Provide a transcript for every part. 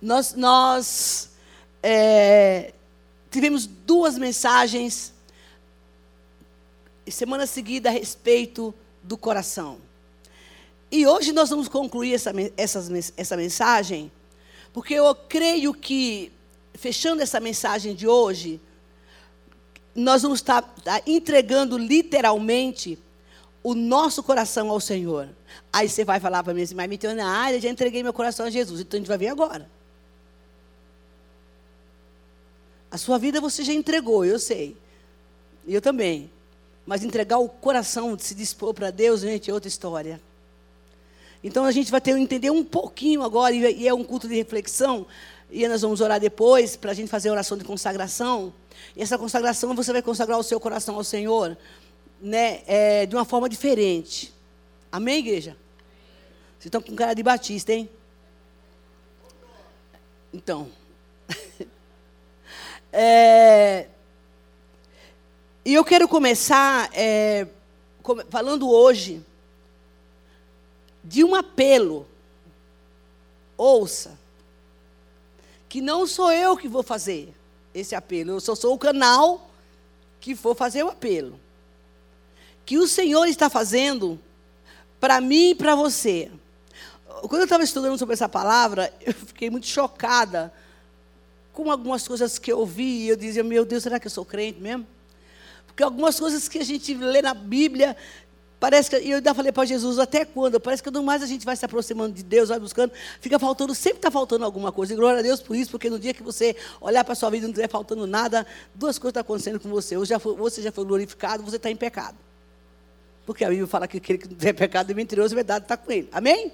Nós, nós é, tivemos duas mensagens semana seguida a respeito do coração. E hoje nós vamos concluir essa, essa, essa mensagem, porque eu creio que, fechando essa mensagem de hoje, nós vamos estar entregando literalmente o nosso coração ao Senhor. Aí você vai falar para mim assim, mas me na área, já entreguei meu coração a Jesus. Então a gente vai ver agora. A sua vida você já entregou, eu sei. Eu também. Mas entregar o coração, de se dispor para Deus, gente, é outra história. Então a gente vai ter entender um pouquinho agora, e é um culto de reflexão, e nós vamos orar depois, para a gente fazer a oração de consagração. E essa consagração você vai consagrar o seu coração ao Senhor, né, é, de uma forma diferente. Amém, igreja? Vocês estão com cara de batista, hein? Então. é, e eu quero começar é, falando hoje de um apelo. Ouça. Que não sou eu que vou fazer esse apelo, eu só sou o canal que vou fazer o apelo. Que o Senhor está fazendo para mim e para você. Quando eu estava estudando sobre essa palavra, eu fiquei muito chocada com algumas coisas que eu ouvi eu dizia, meu Deus, será que eu sou crente mesmo? Porque algumas coisas que a gente lê na Bíblia, parece que. E eu ainda falei para Jesus, até quando? Parece que quanto mais a gente vai se aproximando de Deus, vai buscando, fica faltando, sempre está faltando alguma coisa. E glória a Deus por isso, porque no dia que você olhar para a sua vida e não estiver faltando nada, duas coisas estão acontecendo com você. Ou já foi, você já foi glorificado, você está em pecado. Porque a Bíblia fala que aquele que não tem pecado é mentiroso, é verdade está com ele. Amém?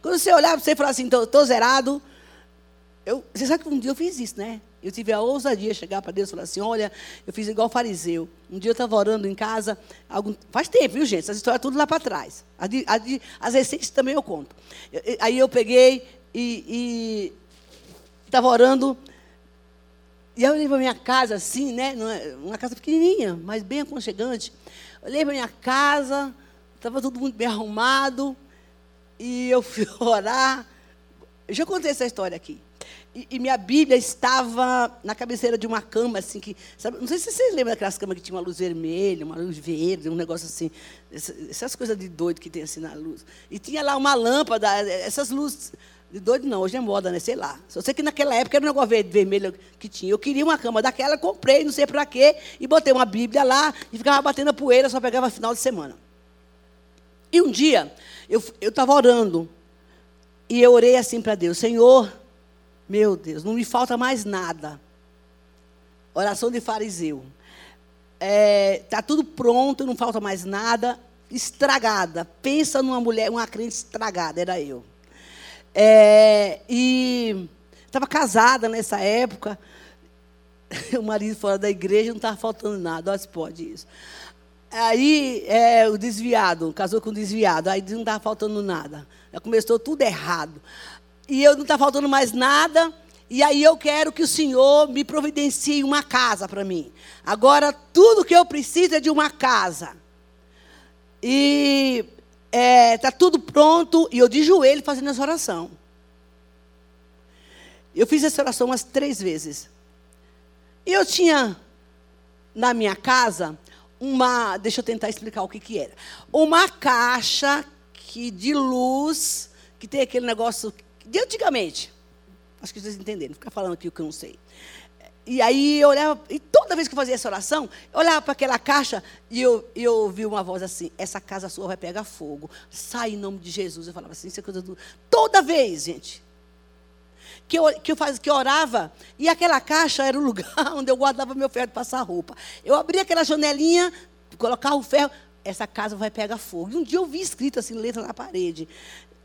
Quando você olhar para você e falar assim, estou zerado. Eu, você sabe que um dia eu fiz isso, né? Eu tive a ousadia de chegar para Deus e falar assim: olha, eu fiz igual fariseu. Um dia eu estava orando em casa, algum, faz tempo, viu, gente? Essas histórias tudo lá para trás. As, de, as, de, as recentes também eu conto. Eu, aí eu peguei e estava orando. E aí eu olhei para minha casa assim, né? É, uma casa pequenininha, mas bem aconchegante. Olhei para minha casa, estava tudo muito bem arrumado. E eu fui orar. Eu já contei essa história aqui. E, e, minha Bíblia estava na cabeceira de uma cama, assim, que. Sabe, não sei se vocês lembram daquelas camas que tinha uma luz vermelha, uma luz verde, um negócio assim. Essas, coisas de doido que tem assim na luz. E tinha lá uma lâmpada, essas luzes. De doido não, hoje é moda, né? Sei lá. Só sei que naquela época era um negócio vermelho que tinha. Eu queria uma cama daquela, comprei, não sei para quê, e botei uma Bíblia lá e ficava batendo a poeira, só pegava final de semana. E um dia, eu estava orando, e eu orei assim para Deus: Senhor, meu Deus, não me falta mais nada. Oração de fariseu. Está é, tá tudo pronto, não falta mais nada. Estragada. Pensa numa mulher, uma crente estragada, era eu. É, e estava casada nessa época. O marido fora da igreja, não estava faltando nada. Olha se pode isso. Aí, é, o desviado, casou com o desviado. Aí não estava faltando nada. Já começou tudo errado e eu não está faltando mais nada. E aí eu quero que o Senhor me providencie uma casa para mim. Agora, tudo que eu preciso é de uma casa. E está é, tá tudo pronto. E eu de joelho fazendo essa oração. Eu fiz essa oração umas três vezes. E eu tinha na minha casa uma. Deixa eu tentar explicar o que, que era. Uma caixa que, de luz, que tem aquele negócio de antigamente. Acho que vocês entenderam, ficar falando aqui o que eu não sei. E aí eu olhava, e toda vez que eu fazia essa oração, eu olhava para aquela caixa e eu, eu ouvi uma voz assim: essa casa sua vai pegar fogo. Sai em nome de Jesus. Eu falava assim, isso é coisa do. Toda vez, gente. Que eu, que, eu faz, que eu orava, e aquela caixa era o lugar onde eu guardava meu ferro de passar roupa. Eu abria aquela janelinha, colocava o ferro, essa casa vai pegar fogo. E um dia eu vi escrito assim, letra na parede.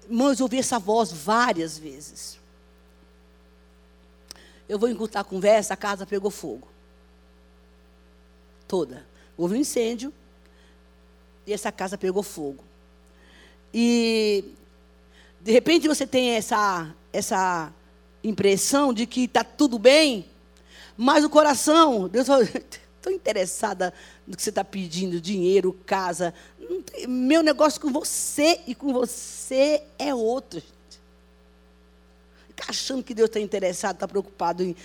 Irmãos, eu ouvi essa voz várias vezes. Eu vou encurtar a conversa, a casa pegou fogo. Toda. Houve um incêndio e essa casa pegou fogo. E de repente você tem essa, essa impressão de que está tudo bem, mas o coração, Deus estou interessada no que você está pedindo, dinheiro, casa. Meu negócio com você e com você é outro. fica achando que Deus está interessado, está preocupado em,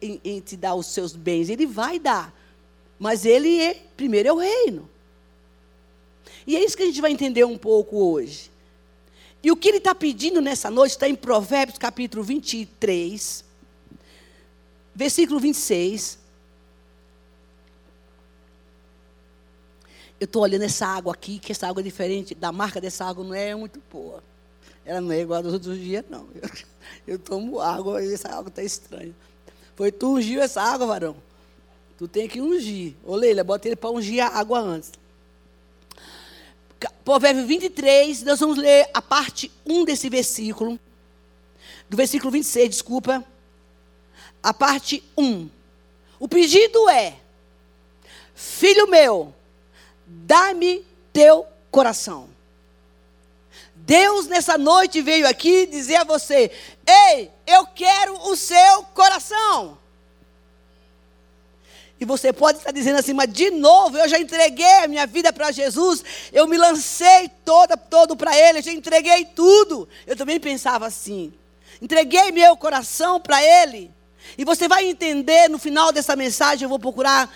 em, em, te dar os seus bens. Ele vai dar. Mas ele é, primeiro é o reino. E é isso que a gente vai entender um pouco hoje. E o que ele está pedindo nessa noite está em Provérbios capítulo 23, versículo 26. Eu estou olhando essa água aqui, que essa água é diferente, da marca dessa água não é muito boa. Ela não é igual a dos outros dias, não. Eu, eu tomo água e essa água está estranha. Foi tu ungiu essa água, varão. Tu tem que ungir. Ô Leila, bota ele para ungir a água antes. Provérbio 23, nós vamos ler a parte 1 desse versículo. Do versículo 26, desculpa. A parte 1. O pedido é: Filho meu, dá-me teu coração. Deus nessa noite veio aqui dizer a você: Ei, eu quero o seu coração. E você pode estar dizendo assim, mas de novo, eu já entreguei a minha vida para Jesus, eu me lancei toda, todo para Ele, eu já entreguei tudo. Eu também pensava assim. Entreguei meu coração para Ele. E você vai entender no final dessa mensagem, eu vou procurar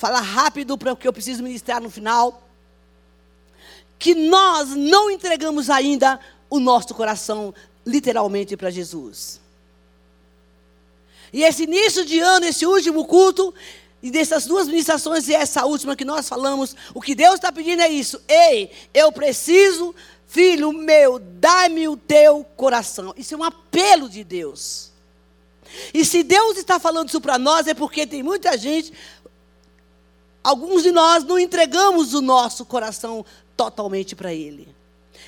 falar rápido para o que eu preciso ministrar no final. Que nós não entregamos ainda o nosso coração literalmente para Jesus. E esse início de ano, esse último culto, e dessas duas ministrações e essa última que nós falamos, o que Deus está pedindo é isso. Ei, eu preciso, filho meu, dá-me o teu coração. Isso é um apelo de Deus. E se Deus está falando isso para nós, é porque tem muita gente, alguns de nós não entregamos o nosso coração totalmente para Ele.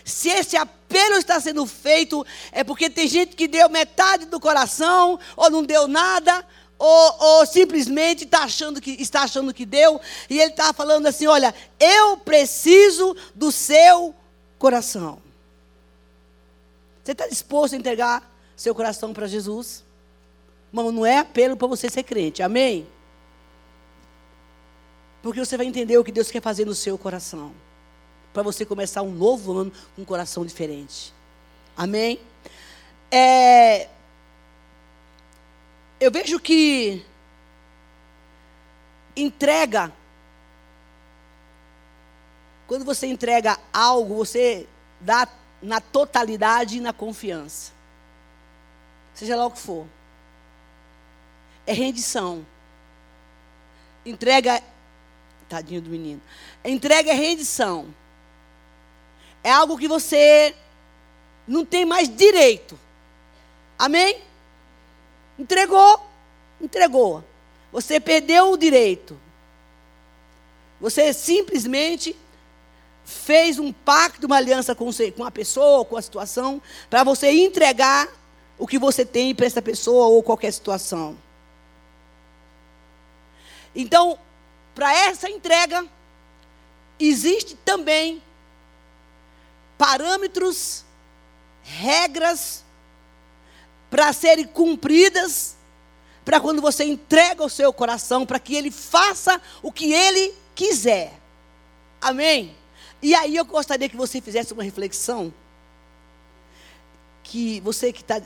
Se esse apelo está sendo feito, é porque tem gente que deu metade do coração, ou não deu nada, ou, ou simplesmente está achando, que, está achando que deu, e ele está falando assim: olha, eu preciso do seu coração. Você está disposto a entregar seu coração para Jesus? Irmão, não é apelo para você ser crente, amém? Porque você vai entender o que Deus quer fazer no seu coração para você começar um novo ano com um coração diferente. Amém? É, eu vejo que entrega, quando você entrega algo, você dá na totalidade e na confiança. Seja lá o que for. É rendição. Entrega. Tadinho do menino. Entrega é rendição é algo que você não tem mais direito. Amém? Entregou, entregou. Você perdeu o direito. Você simplesmente fez um pacto, uma aliança com, com a pessoa, com a situação, para você entregar o que você tem para essa pessoa ou qualquer situação. Então, para essa entrega, existe também parâmetros, regras para serem cumpridas, para quando você entrega o seu coração, para que ele faça o que ele quiser. Amém? E aí eu gostaria que você fizesse uma reflexão. Que você que tá,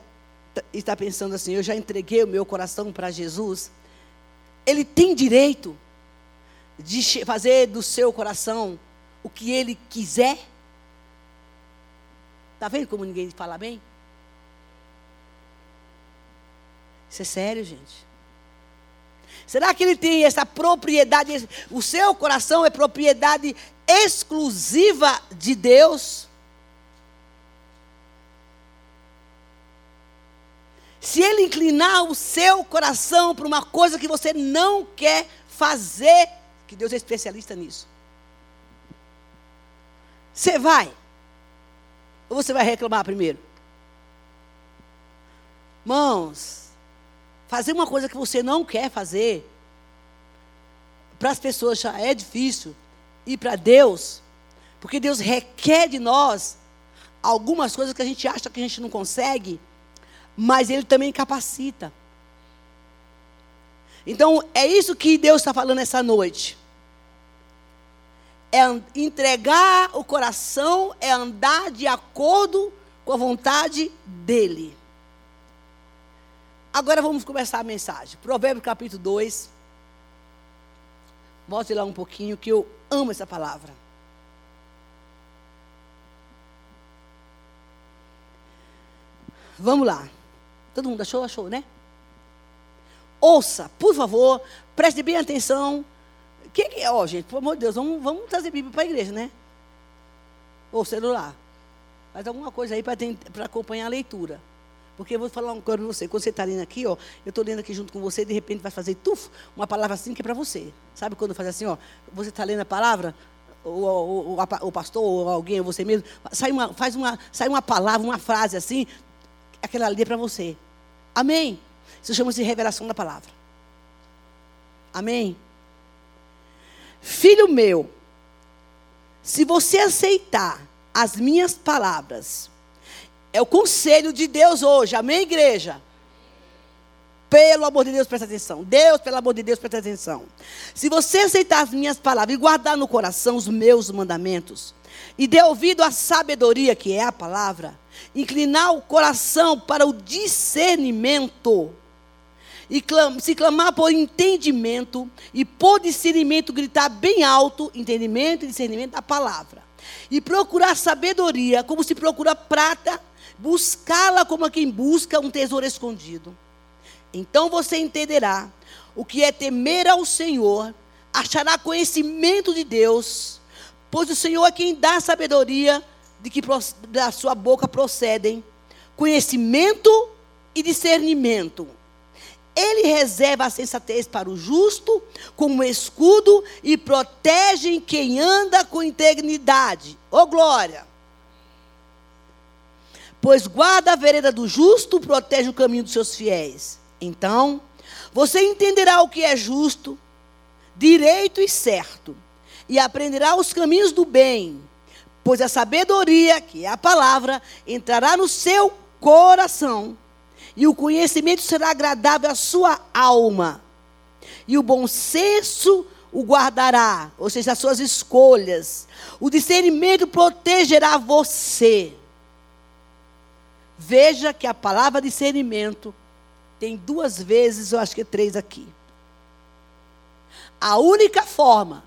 tá, está pensando assim, eu já entreguei o meu coração para Jesus. Ele tem direito de fazer do seu coração o que ele quiser? Está vendo como ninguém fala bem? Isso é sério, gente. Será que ele tem essa propriedade? O seu coração é propriedade exclusiva de Deus? Se ele inclinar o seu coração para uma coisa que você não quer fazer, que Deus é especialista nisso. Você vai. Ou você vai reclamar primeiro? Mãos, fazer uma coisa que você não quer fazer, para as pessoas já é difícil, e para Deus, porque Deus requer de nós algumas coisas que a gente acha que a gente não consegue, mas Ele também capacita. Então, é isso que Deus está falando essa noite é entregar o coração, é andar de acordo com a vontade dEle. Agora vamos começar a mensagem. Provérbio capítulo 2. Volte lá um pouquinho, que eu amo essa palavra. Vamos lá. Todo mundo achou? Achou, né? Ouça, por favor, preste bem atenção. O que, é? Ó, gente, pelo amor de Deus, vamos, vamos trazer Bíblia para a igreja, né? Ou celular. Faz alguma coisa aí para acompanhar a leitura. Porque eu vou falar uma coisa para você. Quando você está lendo aqui, ó, eu estou lendo aqui junto com você, de repente vai fazer tuf, uma palavra assim que é para você. Sabe quando faz assim, ó? Você está lendo a palavra, o, o, pastor, ou alguém, ou você mesmo, sai uma, faz uma, sai uma palavra, uma frase assim, aquela ali é para você. Amém? Isso chama-se revelação da palavra. Amém? Filho meu, se você aceitar as minhas palavras, é o conselho de Deus hoje, amém, igreja? Pelo amor de Deus, presta atenção. Deus, pelo amor de Deus, presta atenção. Se você aceitar as minhas palavras e guardar no coração os meus mandamentos, e der ouvido à sabedoria, que é a palavra, inclinar o coração para o discernimento, e clam, se clamar por entendimento, e por discernimento gritar bem alto, entendimento e discernimento da palavra, e procurar sabedoria, como se procura prata, buscá-la como quem busca um tesouro escondido. Então você entenderá o que é temer ao Senhor, achará conhecimento de Deus, pois o Senhor é quem dá sabedoria de que da sua boca procedem conhecimento e discernimento. Ele reserva a sensatez para o justo como escudo e protege quem anda com integridade. Ô oh, glória! Pois guarda a vereda do justo, protege o caminho dos seus fiéis. Então, você entenderá o que é justo, direito e certo, e aprenderá os caminhos do bem pois a sabedoria, que é a palavra, entrará no seu coração, e o conhecimento será agradável à sua alma, e o bom senso o guardará, ou seja, as suas escolhas. O discernimento protegerá você. Veja que a palavra discernimento tem duas vezes, eu acho que três aqui. A única forma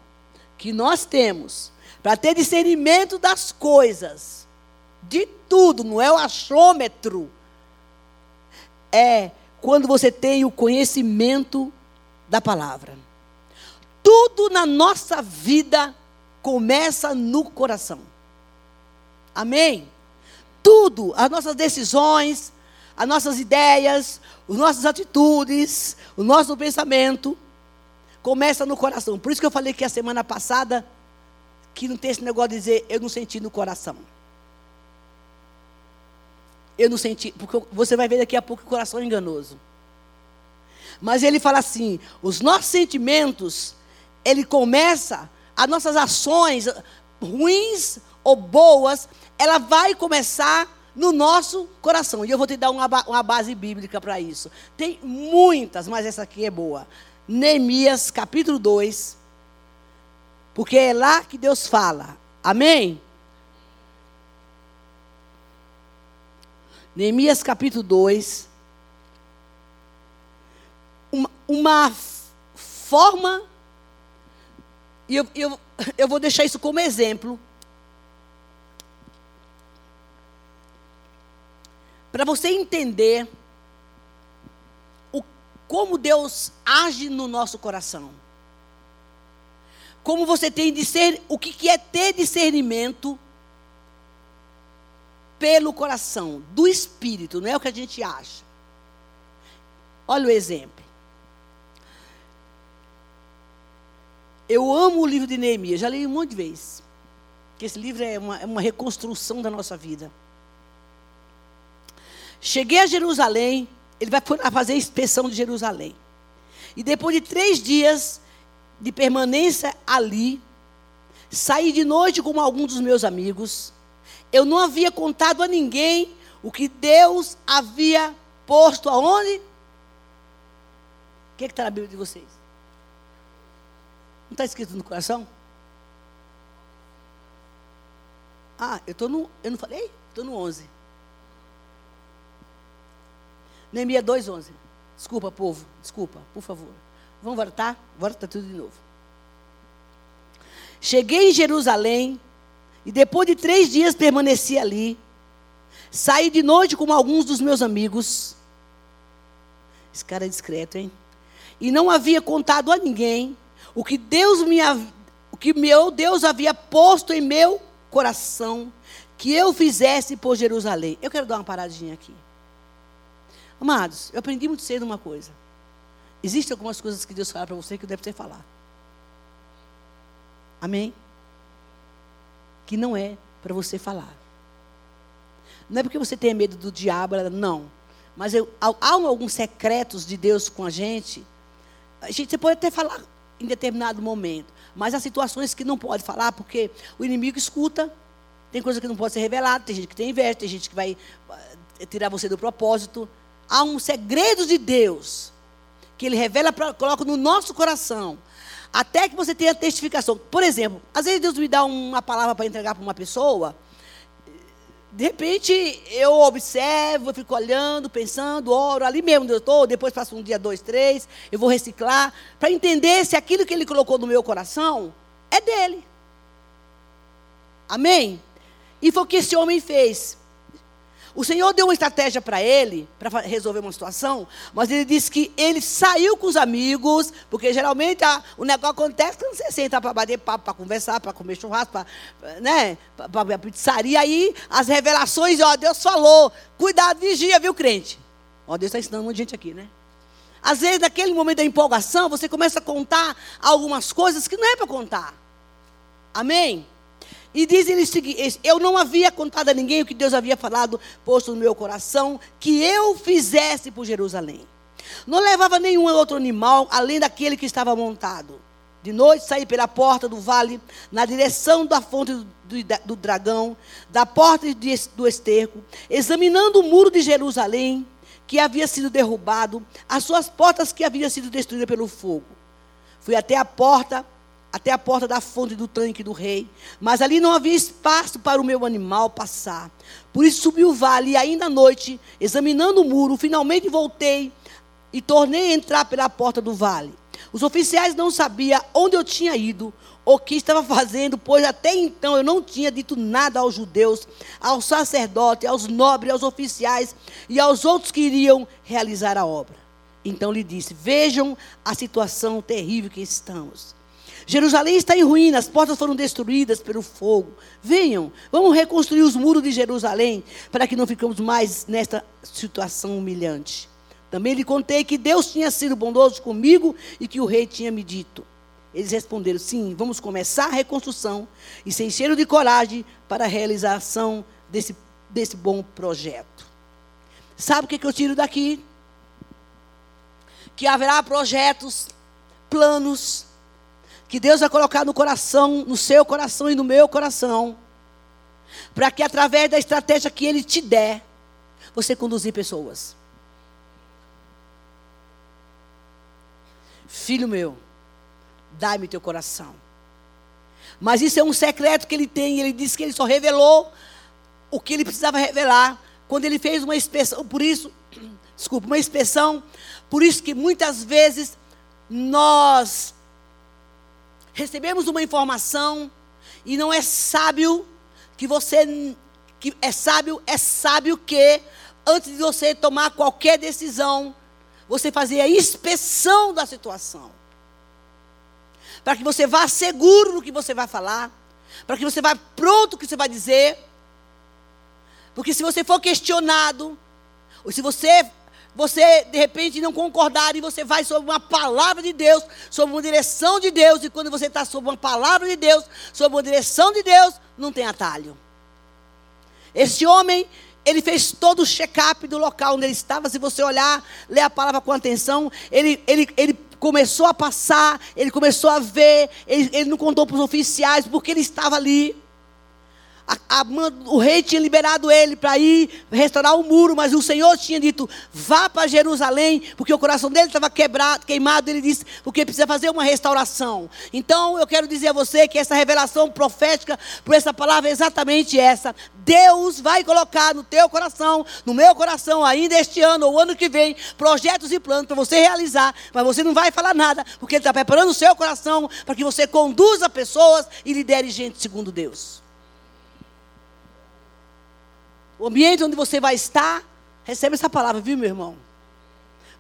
que nós temos para ter discernimento das coisas, de tudo, não é o achômetro. É quando você tem o conhecimento da palavra. Tudo na nossa vida começa no coração. Amém? Tudo, as nossas decisões, as nossas ideias, as nossas atitudes, o nosso pensamento, começa no coração. Por isso que eu falei que a semana passada que não tem esse negócio de dizer eu não senti no coração. Eu não senti, porque você vai ver daqui a pouco o coração é enganoso. Mas ele fala assim: os nossos sentimentos, ele começa, as nossas ações, ruins ou boas, ela vai começar no nosso coração. E eu vou te dar uma, uma base bíblica para isso. Tem muitas, mas essa aqui é boa. Neemias capítulo 2, porque é lá que Deus fala. Amém? Neemias capítulo 2. Uma, uma forma. E eu, eu, eu vou deixar isso como exemplo. Para você entender o, como Deus age no nosso coração como você tem de ser, o que é ter discernimento pelo coração, do espírito, não é o que a gente acha. Olha o exemplo. Eu amo o livro de Neemias, já li um monte de vezes. Que esse livro é uma, é uma reconstrução da nossa vida. Cheguei a Jerusalém, ele vai fazer a inspeção de Jerusalém. E depois de três dias, de permanência ali, saí de noite com alguns dos meus amigos. Eu não havia contado a ninguém o que Deus havia posto aonde? O que é está na Bíblia de vocês? Não está escrito no coração? Ah, eu estou no. Eu não falei? Estou no 11. Neemias 2, 11. Desculpa, povo, desculpa, por favor. Vamos voltar? Volta tudo de novo. Cheguei em Jerusalém e depois de três dias permaneci ali. Saí de noite com alguns dos meus amigos. Esse cara é discreto, hein? E não havia contado a ninguém o que Deus me o que meu Deus havia posto em meu coração que eu fizesse por Jerusalém. Eu quero dar uma paradinha aqui. Amados, eu aprendi muito cedo uma coisa. Existem algumas coisas que Deus fala para você que deve ter falar. Amém? Que não é para você falar. Não é porque você tem medo do diabo, não. Mas eu, há, alguns secretos de Deus com a gente. A gente você pode até falar em determinado momento. Mas há situações que não pode falar, porque o inimigo escuta. Tem coisa que não pode ser revelada, tem gente que tem inveja, tem gente que vai eh, tirar você do propósito. Há um segredo de Deus que Ele revela, pra, coloca no nosso coração, até que você tenha testificação. Por exemplo, às vezes Deus me dá uma palavra para entregar para uma pessoa, de repente eu observo, eu fico olhando, pensando, oro ali mesmo onde eu estou, depois passo um dia, dois, três, eu vou reciclar, para entender se aquilo que Ele colocou no meu coração é dele. Amém? E foi o que esse homem fez. O Senhor deu uma estratégia para ele, para resolver uma situação, mas ele disse que ele saiu com os amigos, porque geralmente a, o negócio acontece quando você senta para bater papo, para conversar, para comer churrasco, para né, a pizzaria. Aí as revelações, ó, Deus falou, cuidado, vigia, viu, crente? Ó, Deus está ensinando muita gente aqui, né? Às vezes, naquele momento da empolgação, você começa a contar algumas coisas que não é para contar. Amém? E diz ele seguinte: Eu não havia contado a ninguém o que Deus havia falado, posto no meu coração, que eu fizesse por Jerusalém. Não levava nenhum outro animal, além daquele que estava montado. De noite saí pela porta do vale, na direção da fonte do, do, do dragão, da porta de, do esterco, examinando o muro de Jerusalém, que havia sido derrubado, as suas portas que haviam sido destruídas pelo fogo. Fui até a porta até a porta da fonte do tanque do rei. Mas ali não havia espaço para o meu animal passar. Por isso subi o vale e ainda à noite, examinando o muro, finalmente voltei e tornei a entrar pela porta do vale. Os oficiais não sabiam onde eu tinha ido, ou o que estava fazendo, pois até então eu não tinha dito nada aos judeus, aos sacerdotes, aos nobres, aos oficiais e aos outros que iriam realizar a obra. Então lhe disse: Vejam a situação terrível que estamos. Jerusalém está em ruínas, as portas foram destruídas pelo fogo. Venham, vamos reconstruir os muros de Jerusalém, para que não ficamos mais nesta situação humilhante. Também lhe contei que Deus tinha sido bondoso comigo e que o rei tinha me dito. Eles responderam: sim, vamos começar a reconstrução e se encheram de coragem para a realização desse, desse bom projeto. Sabe o que, que eu tiro daqui? Que haverá projetos, planos, que Deus vai colocar no coração, no seu coração e no meu coração, para que através da estratégia que Ele te der, você conduzir pessoas. Filho meu, dai-me teu coração. Mas isso é um secreto que ele tem. Ele disse que ele só revelou o que ele precisava revelar quando ele fez uma inspeção. Por isso, desculpa, uma inspeção. Por isso que muitas vezes nós recebemos uma informação e não é sábio que você que é sábio, é sábio que antes de você tomar qualquer decisão, você fazer a inspeção da situação. Para que você vá seguro no que você vai falar, para que você vá pronto no que você vai dizer. Porque se você for questionado, ou se você você de repente não concordar e você vai sobre uma palavra de Deus, sobre uma direção de Deus, e quando você está sobre uma palavra de Deus, sobre uma direção de Deus, não tem atalho. Esse homem, ele fez todo o check-up do local onde ele estava. Se você olhar, ler a palavra com atenção, ele, ele, ele começou a passar, ele começou a ver, ele, ele não contou para os oficiais porque ele estava ali. A, a, o rei tinha liberado ele para ir restaurar o muro, mas o Senhor tinha dito: vá para Jerusalém, porque o coração dele estava quebrado, queimado. Ele disse: porque precisa fazer uma restauração. Então eu quero dizer a você que essa revelação profética por essa palavra é exatamente essa. Deus vai colocar no teu coração, no meu coração, ainda este ano ou ano que vem, projetos e planos para você realizar, mas você não vai falar nada, porque Ele está preparando o seu coração para que você conduza pessoas e lidere gente segundo Deus. O ambiente onde você vai estar, recebe essa palavra, viu, meu irmão?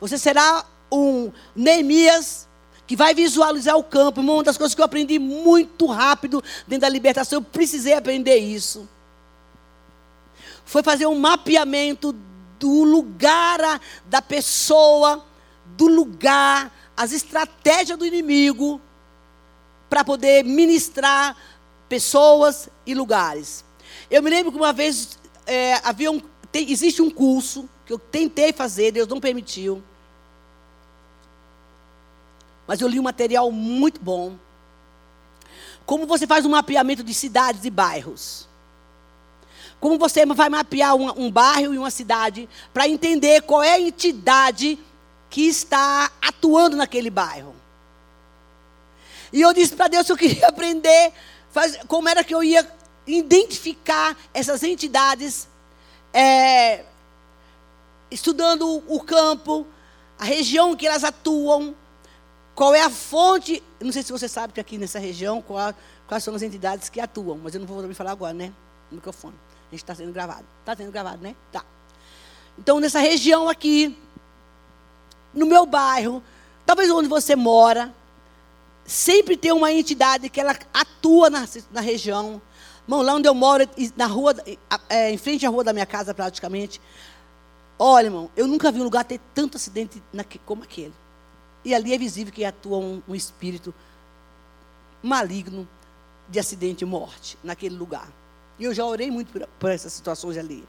Você será um Neemias que vai visualizar o campo. Uma das coisas que eu aprendi muito rápido dentro da libertação, eu precisei aprender isso. Foi fazer um mapeamento do lugar da pessoa, do lugar, as estratégias do inimigo para poder ministrar pessoas e lugares. Eu me lembro que uma vez é, havia um, tem, existe um curso que eu tentei fazer, Deus não permitiu. Mas eu li um material muito bom. Como você faz um mapeamento de cidades e bairros. Como você vai mapear um, um bairro e uma cidade para entender qual é a entidade que está atuando naquele bairro. E eu disse para Deus que eu queria aprender faz, como era que eu ia identificar essas entidades, é, estudando o campo, a região que elas atuam, qual é a fonte. Não sei se você sabe que aqui nessa região, qual, quais são as entidades que atuam, mas eu não vou me falar agora, né? No microfone. A gente está sendo gravado. Está sendo gravado, né? Tá. Então, nessa região aqui, no meu bairro, talvez onde você mora, sempre tem uma entidade que ela atua na, na região. Irmão, lá onde eu moro, na rua, é, em frente à rua da minha casa, praticamente. Olha, irmão, eu nunca vi um lugar ter tanto acidente como aquele. E ali é visível que atua um, um espírito maligno de acidente e morte naquele lugar. E eu já orei muito por, por essas situações ali.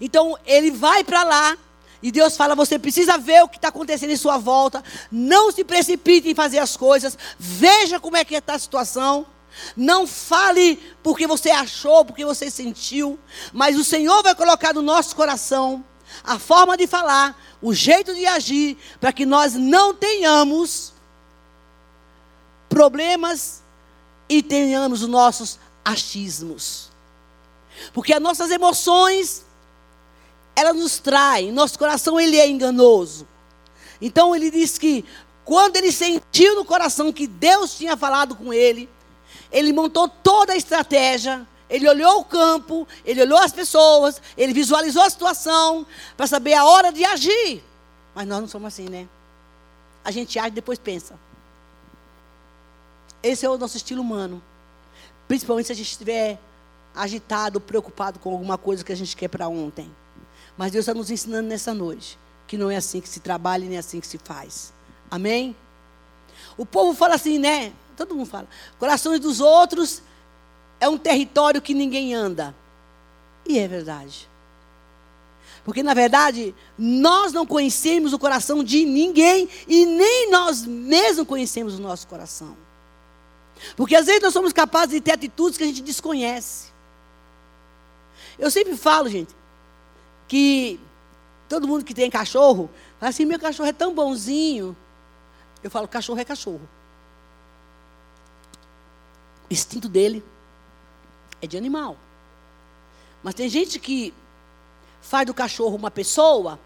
Então, ele vai para lá, e Deus fala: você precisa ver o que está acontecendo em sua volta. Não se precipite em fazer as coisas. Veja como é que está a situação. Não fale porque você achou, porque você sentiu, mas o Senhor vai colocar no nosso coração a forma de falar, o jeito de agir, para que nós não tenhamos problemas e tenhamos os nossos achismos. Porque as nossas emoções, elas nos traem, nosso coração ele é enganoso. Então ele diz que quando ele sentiu no coração que Deus tinha falado com ele, ele montou toda a estratégia, ele olhou o campo, ele olhou as pessoas, ele visualizou a situação para saber a hora de agir. Mas nós não somos assim, né? A gente age e depois pensa. Esse é o nosso estilo humano. Principalmente se a gente estiver agitado, preocupado com alguma coisa que a gente quer para ontem. Mas Deus está nos ensinando nessa noite que não é assim que se trabalha e nem é assim que se faz. Amém? O povo fala assim, né? Todo mundo fala. Corações dos outros é um território que ninguém anda. E é verdade. Porque, na verdade, nós não conhecemos o coração de ninguém e nem nós mesmos conhecemos o nosso coração. Porque às vezes nós somos capazes de ter atitudes que a gente desconhece. Eu sempre falo, gente, que todo mundo que tem cachorro, fala assim: meu cachorro é tão bonzinho. Eu falo: cachorro é cachorro. O instinto dele é de animal. Mas tem gente que faz do cachorro uma pessoa.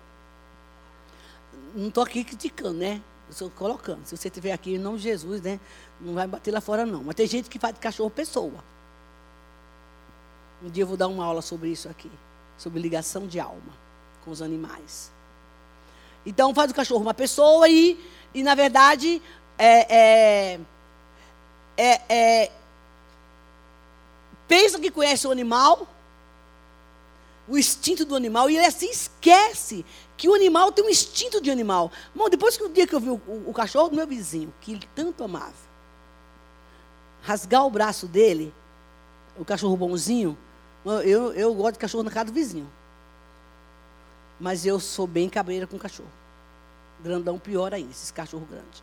Não estou aqui criticando, né? Estou colocando. Se você estiver aqui em nome de Jesus, né? Não vai bater lá fora, não. Mas tem gente que faz de cachorro pessoa. Um dia eu vou dar uma aula sobre isso aqui. Sobre ligação de alma com os animais. Então faz do cachorro uma pessoa e, e na verdade, é, é, é, é pensa que conhece o animal, o instinto do animal, e ele assim esquece que o animal tem um instinto de animal. Bom, depois que o dia que eu vi o, o, o cachorro do meu vizinho, que ele tanto amava, rasgar o braço dele, o cachorro bonzinho, eu, eu gosto de cachorro na casa do vizinho. Mas eu sou bem cabreira com cachorro. Grandão pior ainda, esses cachorros grandes.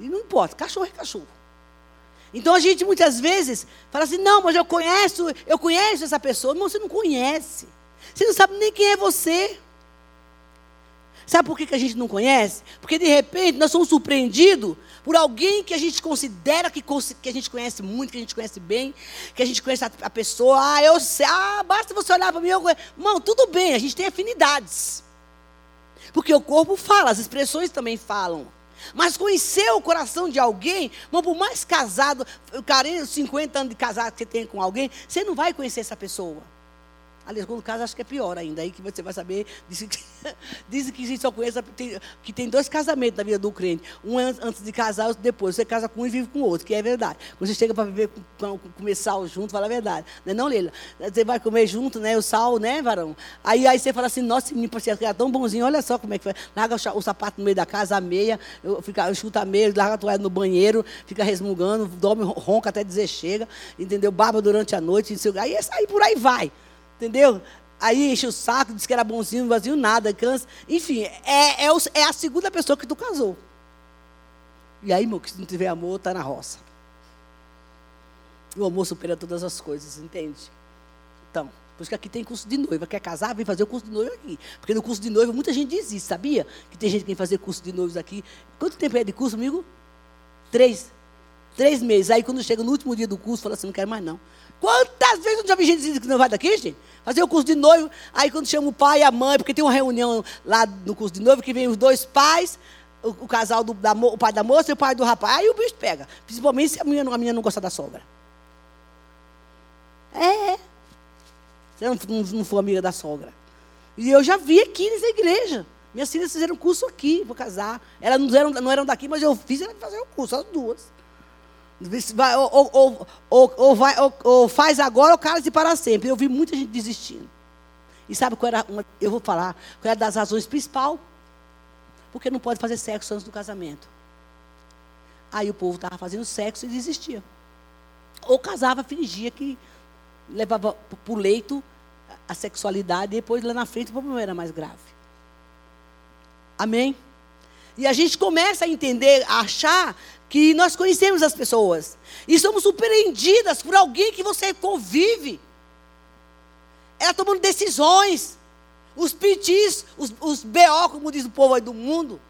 E não importa, cachorro é cachorro. Então a gente muitas vezes fala assim: não, mas eu conheço, eu conheço essa pessoa. Não, você não conhece. Você não sabe nem quem é você. Sabe por que, que a gente não conhece? Porque de repente nós somos surpreendidos por alguém que a gente considera que, que a gente conhece muito, que a gente conhece bem, que a gente conhece a, a pessoa. Ah, eu sei, ah, basta você olhar para mim. Eu, irmão, tudo bem, a gente tem afinidades. Porque o corpo fala, as expressões também falam. Mas conhecer o coração de alguém, irmão, por mais casado, 40, 50 anos de casado que você tem com alguém, você não vai conhecer essa pessoa. Aliás, quando casa, acho que é pior ainda. Aí que você vai saber. Dizem que, dizem que a gente só conhece. Tem, que tem dois casamentos na vida do crente. Um é antes de casar, outro depois. Você casa com um e vive com o outro, que é verdade. Quando você chega para viver, com, comer sal junto, fala a verdade. Não é não, Leila? Você vai comer junto, né? O sal, né, varão? Aí, aí você fala assim, nossa, menino que era tão bonzinho, olha só como é que foi. Larga o, o sapato no meio da casa, a meia, eu, fica, eu chuta a meia, larga a toalha no banheiro, fica resmungando, dorme, ronca até dizer chega, entendeu? Barba durante a noite, aí, aí por aí vai. Entendeu? Aí enche o saco, diz que era bonzinho, vazio, nada, cansa. Enfim, é, é, o, é a segunda pessoa que tu casou. E aí, meu, que se não tiver amor, tá na roça. O amor supera todas as coisas, entende? Então, por isso que aqui tem curso de noiva. Quer casar, vem fazer o curso de noiva aqui. Porque no curso de noiva muita gente diz isso, sabia? Que tem gente que vem fazer curso de noivos aqui. Quanto tempo é de curso, amigo? Três. Três meses. Aí quando chega no último dia do curso, fala assim, não quero mais não. Quantas vezes eu já vi gente dizendo que não vai daqui, gente? Fazer o curso de noivo, aí quando chama o pai e a mãe, porque tem uma reunião lá no curso de noivo que vem os dois pais, o, o casal do da, o pai da moça e o pai do rapaz. Aí o bicho pega. Principalmente se a menina, a menina não gosta da sogra. É. Se não, não, não for amiga da sogra. E eu já vi aqui nessa igreja. Minhas filhas fizeram curso aqui para casar. Elas não eram, não eram daqui, mas eu fiz elas fazer o curso, as duas. Vai, ou, ou, ou, ou, vai, ou, faz agora ou cala-se para sempre. Eu vi muita gente desistindo. E sabe qual era uma, eu vou falar, qual era das razões principal? Porque não pode fazer sexo antes do casamento. Aí o povo estava fazendo sexo e desistia. Ou casava, fingia que levava para o leito a sexualidade, e depois lá na frente o problema era mais grave. Amém? E a gente começa a entender, a achar que nós conhecemos as pessoas. E somos surpreendidas por alguém que você convive. Ela tomando decisões. Os pitis, os, os BO, como diz o povo aí do mundo.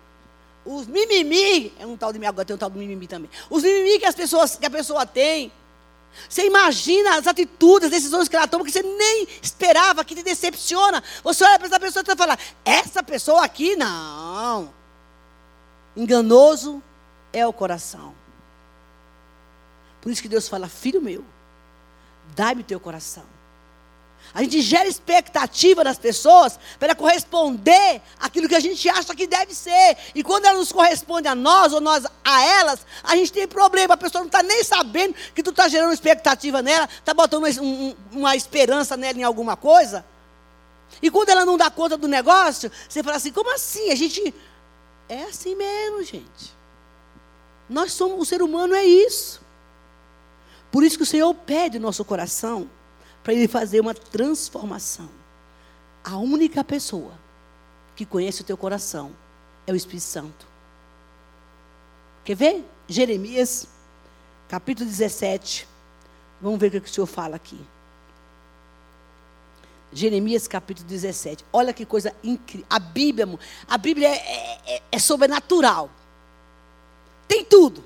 Os mimimi, é um tal de agora tem um tal do mimimi também. Os mimimi que, as pessoas, que a pessoa tem. Você imagina as atitudes, as decisões que ela toma, que você nem esperava, que te decepciona. Você olha para essa pessoa e fala, essa pessoa aqui, não. Enganoso, é o coração. Por isso que Deus fala, filho meu, dá-me teu coração. A gente gera expectativa nas pessoas para corresponder aquilo que a gente acha que deve ser. E quando ela nos corresponde a nós ou nós a elas, a gente tem problema. A pessoa não está nem sabendo que tu está gerando expectativa nela, está botando uma, uma esperança nela em alguma coisa. E quando ela não dá conta do negócio, você fala assim: como assim? A gente. É assim mesmo, gente. Nós somos, o ser humano é isso. Por isso que o Senhor pede nosso coração para ele fazer uma transformação. A única pessoa que conhece o teu coração é o Espírito Santo. Quer ver? Jeremias, capítulo 17. Vamos ver o que o Senhor fala aqui. Jeremias capítulo 17. Olha que coisa incrível. A Bíblia, a Bíblia é, é, é sobrenatural. Tem tudo.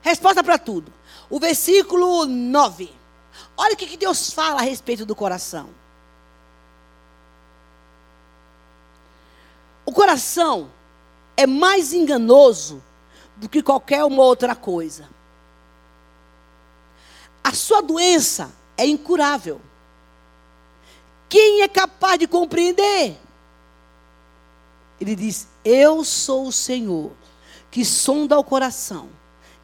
Resposta para tudo. O versículo 9. Olha o que Deus fala a respeito do coração. O coração é mais enganoso do que qualquer uma outra coisa. A sua doença é incurável. Quem é capaz de compreender? Ele diz: Eu sou o Senhor que sonda o coração,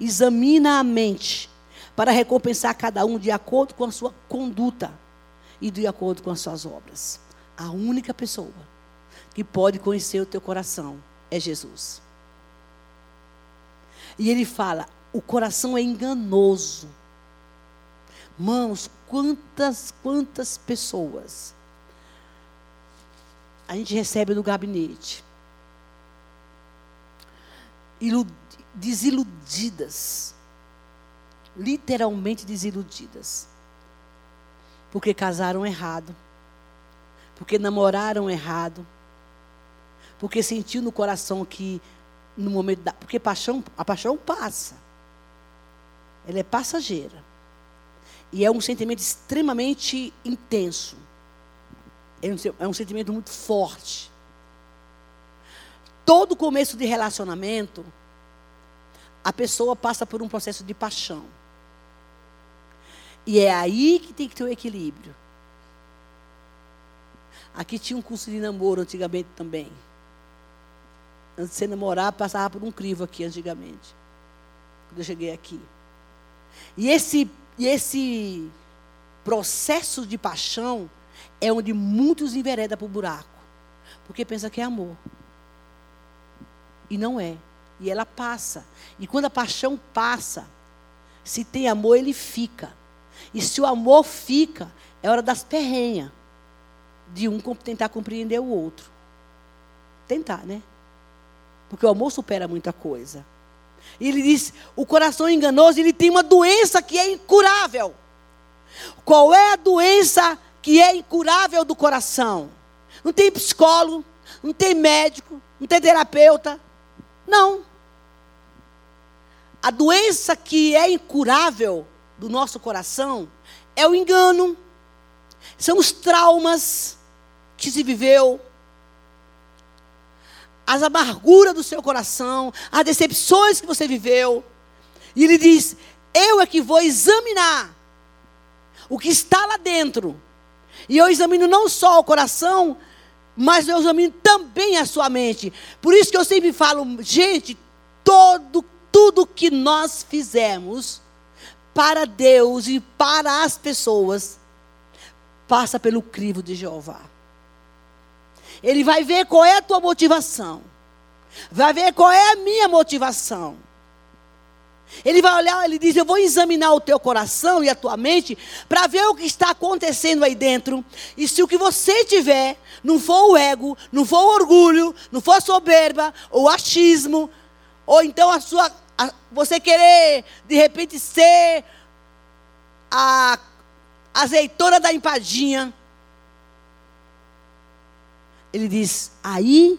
examina a mente, para recompensar cada um de acordo com a sua conduta e de acordo com as suas obras. A única pessoa que pode conhecer o teu coração é Jesus. E ele fala: o coração é enganoso. Mãos, quantas, quantas pessoas a gente recebe no gabinete desiludidas. literalmente desiludidas. Porque casaram errado. Porque namoraram errado. Porque sentiu no coração que no momento da, porque paixão, a paixão passa. Ela é passageira. E é um sentimento extremamente intenso. É um, é um sentimento muito forte. Todo começo de relacionamento, a pessoa passa por um processo de paixão. E é aí que tem que ter o equilíbrio. Aqui tinha um curso de namoro antigamente também. Antes de você namorar, passava por um crivo aqui antigamente. Quando eu cheguei aqui. E esse, e esse processo de paixão é onde muitos enveredam para o buraco. Porque pensa que é amor. E não é. E ela passa. E quando a paixão passa, se tem amor, ele fica. E se o amor fica, é hora das perrenhas. De um tentar compreender o outro. Tentar, né? Porque o amor supera muita coisa. E ele diz: o coração enganoso, ele tem uma doença que é incurável. Qual é a doença que é incurável do coração? Não tem psicólogo, não tem médico, não tem terapeuta. Não. A doença que é incurável do nosso coração é o engano, são os traumas que se viveu, as amarguras do seu coração, as decepções que você viveu. E ele diz: Eu é que vou examinar o que está lá dentro. E eu examino não só o coração, mas eu examino também a sua mente. Por isso que eu sempre falo, gente, todo, tudo que nós fizemos para Deus e para as pessoas passa pelo crivo de Jeová. Ele vai ver qual é a tua motivação. Vai ver qual é a minha motivação. Ele vai olhar, ele diz: Eu vou examinar o teu coração e a tua mente para ver o que está acontecendo aí dentro. E se o que você tiver não for o ego, não for o orgulho, não for soberba, ou achismo, ou então a sua. A, você querer, de repente, ser a azeitona da empadinha. Ele diz: aí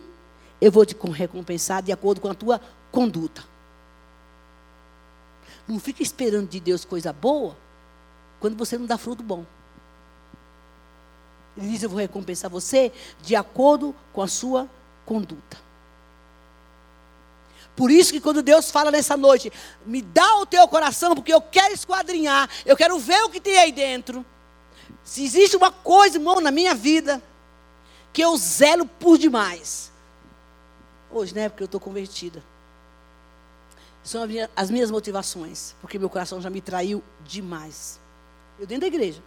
eu vou te recompensar de acordo com a tua conduta. Não fica esperando de Deus coisa boa quando você não dá fruto bom. Ele diz: Eu vou recompensar você de acordo com a sua conduta. Por isso que quando Deus fala nessa noite, me dá o teu coração, porque eu quero esquadrinhar, eu quero ver o que tem aí dentro. Se existe uma coisa, irmão, na minha vida, que eu zelo por demais. Hoje, né? Porque eu estou convertida. São as minhas motivações, porque meu coração já me traiu demais. Eu dentro da igreja.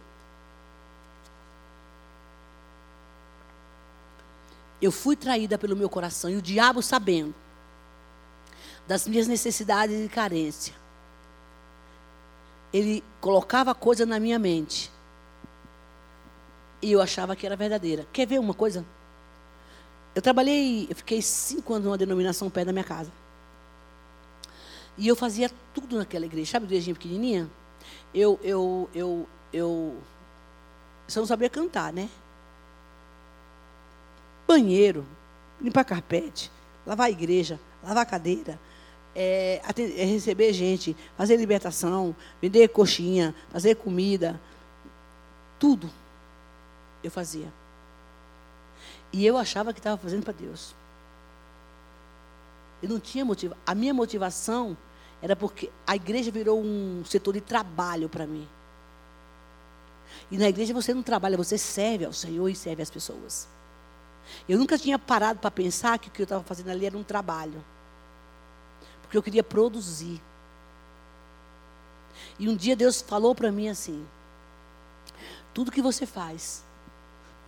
Eu fui traída pelo meu coração e o diabo sabendo das minhas necessidades e carência. Ele colocava coisa na minha mente e eu achava que era verdadeira. Quer ver uma coisa? Eu trabalhei, eu fiquei cinco anos numa denominação perto da minha casa. E eu fazia tudo naquela igreja. Sabe, igrejinha pequenininha? Eu, eu, eu, eu, só não sabia cantar, né? Banheiro, limpar carpete, lavar a igreja, lavar a cadeira, é, atender, é, receber gente, fazer libertação, vender coxinha, fazer comida, tudo eu fazia. E eu achava que estava fazendo para Deus. Eu não tinha motivo. A minha motivação era porque a igreja virou um setor de trabalho para mim. E na igreja você não trabalha, você serve ao Senhor e serve às pessoas. Eu nunca tinha parado para pensar que o que eu estava fazendo ali era um trabalho. Porque eu queria produzir. E um dia Deus falou para mim assim: tudo que você faz,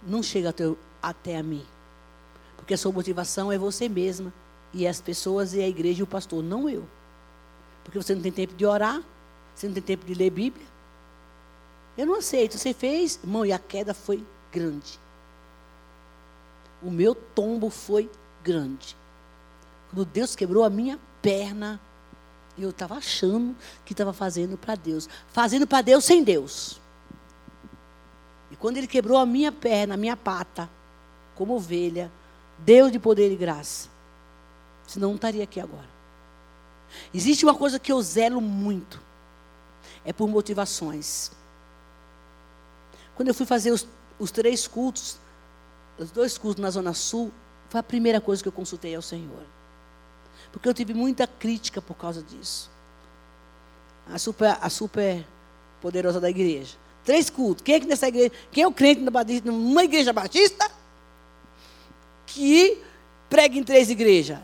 não chega até, até a mim. Porque a sua motivação é você mesma, e as pessoas, e a igreja e o pastor, não eu. Porque você não tem tempo de orar, você não tem tempo de ler Bíblia. Eu não aceito. Você fez, irmão, e a queda foi grande. O meu tombo foi grande. Quando Deus quebrou a minha perna, eu estava achando que estava fazendo para Deus. Fazendo para Deus sem Deus. E quando ele quebrou a minha perna, a minha pata, como ovelha, Deus de poder e graça. Senão não estaria aqui agora. Existe uma coisa que eu zelo muito. É por motivações. Quando eu fui fazer os, os três cultos, os dois cultos na Zona Sul, foi a primeira coisa que eu consultei ao Senhor. Porque eu tive muita crítica por causa disso. A super, a super poderosa da igreja. Três cultos. Quem é que nessa igreja? Quem é o crente numa igreja batista que prega em três igrejas?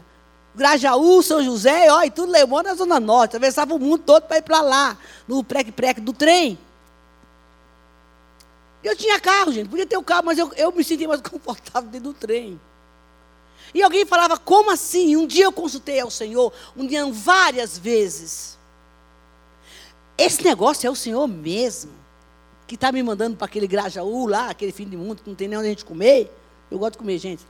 Grajaú, São José, ó, e tudo levou na Zona Norte. Atravessava o mundo todo para ir para lá, no prec-prec do trem. Eu tinha carro, gente, podia ter o um carro, mas eu, eu me sentia mais confortável dentro do trem. E alguém falava, como assim? Um dia eu consultei ao Senhor, um dia várias vezes. Esse negócio é o Senhor mesmo, que está me mandando para aquele Grajaú lá, aquele fim de mundo, que não tem nem onde a gente comer. Eu gosto de comer, gente.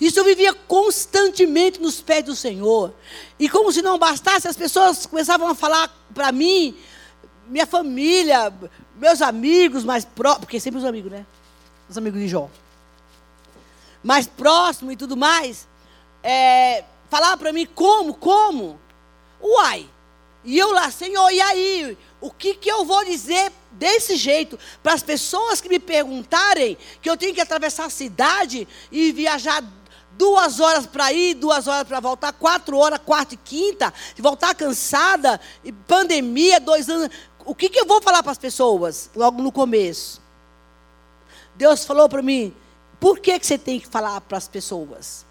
Isso eu vivia constantemente nos pés do Senhor. E como se não bastasse, as pessoas começavam a falar para mim, minha família, meus amigos mais próximos, porque sempre os amigos, né? Os amigos de Jó mais próximo e tudo mais, é, falava para mim como, como? Uai. E eu lá, Senhor, e aí? O que, que eu vou dizer desse jeito para as pessoas que me perguntarem que eu tenho que atravessar a cidade e viajar duas horas para ir, duas horas para voltar, quatro horas, quarta e quinta, voltar cansada, pandemia, dois anos. O que, que eu vou falar para as pessoas logo no começo? Deus falou para mim: por que, que você tem que falar para as pessoas?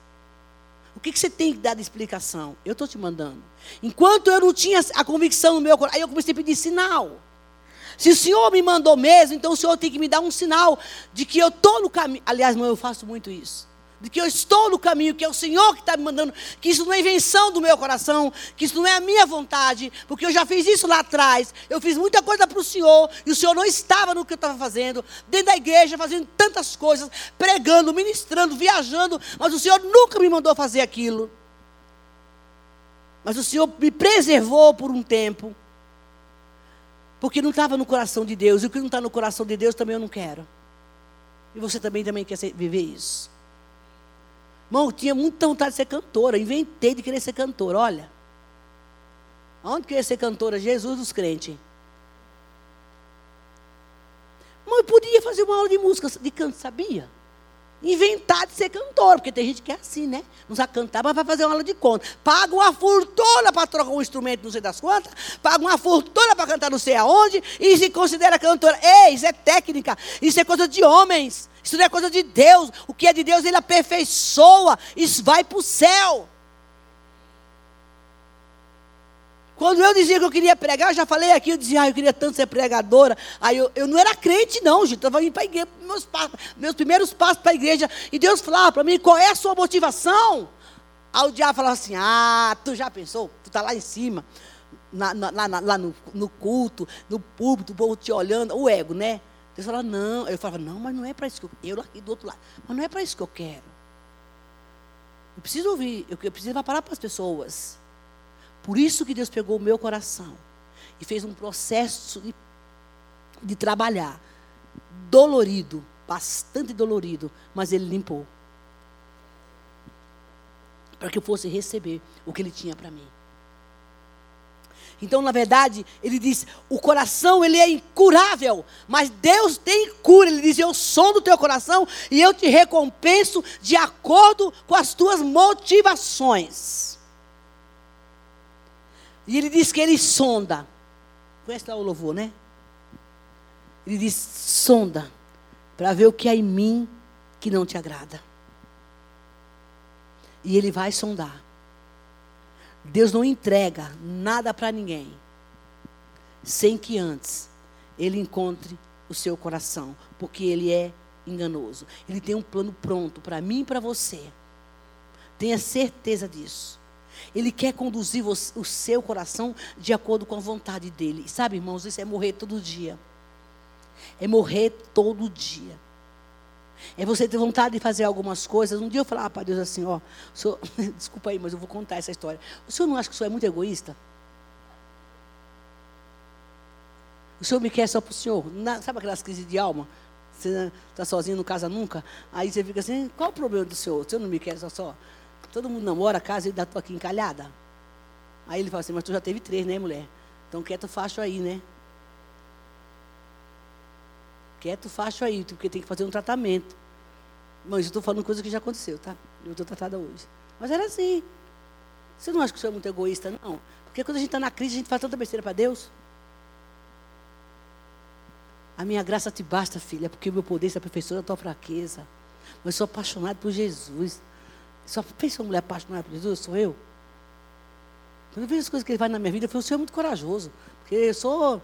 O que, que você tem que dar de explicação? Eu estou te mandando. Enquanto eu não tinha a convicção no meu coração, aí eu comecei a pedir sinal. Se o Senhor me mandou mesmo, então o Senhor tem que me dar um sinal de que eu estou no caminho. Aliás, não, eu faço muito isso de que eu estou no caminho, que é o Senhor que está me mandando, que isso não é invenção do meu coração, que isso não é a minha vontade, porque eu já fiz isso lá atrás, eu fiz muita coisa para o Senhor, e o Senhor não estava no que eu estava fazendo, dentro da igreja, fazendo tantas coisas, pregando, ministrando, viajando, mas o Senhor nunca me mandou fazer aquilo. Mas o Senhor me preservou por um tempo, porque não estava no coração de Deus, e o que não está no coração de Deus também eu não quero. E você também, também quer viver isso. Irmão, eu tinha muita vontade de ser cantora. Inventei de querer ser cantora. Olha. Onde queria ser cantora? Jesus dos crentes. Mas eu podia fazer uma aula de música, de canto, sabia? Inventar de ser cantora, porque tem gente que é assim, né? Não sabe cantar, mas vai fazer uma aula de conta. Paga uma fortuna para trocar um instrumento, não sei das quantas. Paga uma fortuna para cantar não sei aonde. E se considera cantora. Ei, isso é técnica. Isso é coisa de homens. Isso não é coisa de Deus. O que é de Deus, Ele aperfeiçoa. Isso vai para o céu. Quando eu dizia que eu queria pregar, eu já falei aqui, eu dizia, ah, eu queria tanto ser pregadora. Aí eu, eu não era crente, não, gente. Eu estava indo para a igreja, meus, meus primeiros passos para a igreja. E Deus falava para mim, qual é a sua motivação? Aí o diabo falava assim, ah, tu já pensou? Tu está lá em cima, na, na, lá, lá no, no, culto, no púlpito, o povo te olhando, o ego, né? Deus falava, não. Eu falava, não, mas não é para isso que eu quero. Eu aqui do outro lado, mas não é para isso que eu quero. Eu preciso ouvir, eu, eu preciso falar para as pessoas. Por isso que Deus pegou o meu coração e fez um processo de, de trabalhar. Dolorido, bastante dolorido, mas Ele limpou. Para que eu fosse receber o que Ele tinha para mim. Então, na verdade, ele diz: o coração ele é incurável, mas Deus tem cura. Ele diz: eu sou do teu coração e eu te recompenso de acordo com as tuas motivações. E ele diz que ele sonda. Conhece lá o louvor, né? Ele diz: sonda, para ver o que há em mim que não te agrada. E ele vai sondar. Deus não entrega nada para ninguém sem que antes ele encontre o seu coração, porque ele é enganoso. Ele tem um plano pronto para mim e para você. Tenha certeza disso. Ele quer conduzir o seu coração de acordo com a vontade dele. Sabe, irmãos, isso é morrer todo dia. É morrer todo dia. É você ter vontade de fazer algumas coisas. Um dia eu falava para Deus assim, ó, senhor, desculpa aí, mas eu vou contar essa história. O senhor não acha que o senhor é muito egoísta? O senhor me quer só para o senhor? Na, sabe aquelas crises de alma? Você está sozinho, não casa nunca? Aí você fica assim, qual o problema do senhor? O senhor não me quer só só? Todo mundo namora, casa e ainda estou aqui encalhada. Aí ele fala assim, mas tu já teve três, né, mulher? Então quieto facho aí, né? Quieto facho aí, porque tem que fazer um tratamento. Mas eu estou falando coisa que já aconteceu, tá? Eu estou tratada hoje. Mas era assim. Você não acha que o senhor é muito egoísta, não? Porque quando a gente está na crise, a gente faz tanta besteira para Deus. A minha graça te basta, filha, porque o meu poder se aperfeiçoa da tua fraqueza. Mas sou apaixonado por Jesus. Só pensa uma mulher apaixonada por Jesus, sou eu. Quando eu vejo as coisas que ele faz na minha vida, eu falei, o Senhor é muito corajoso. Porque eu sou.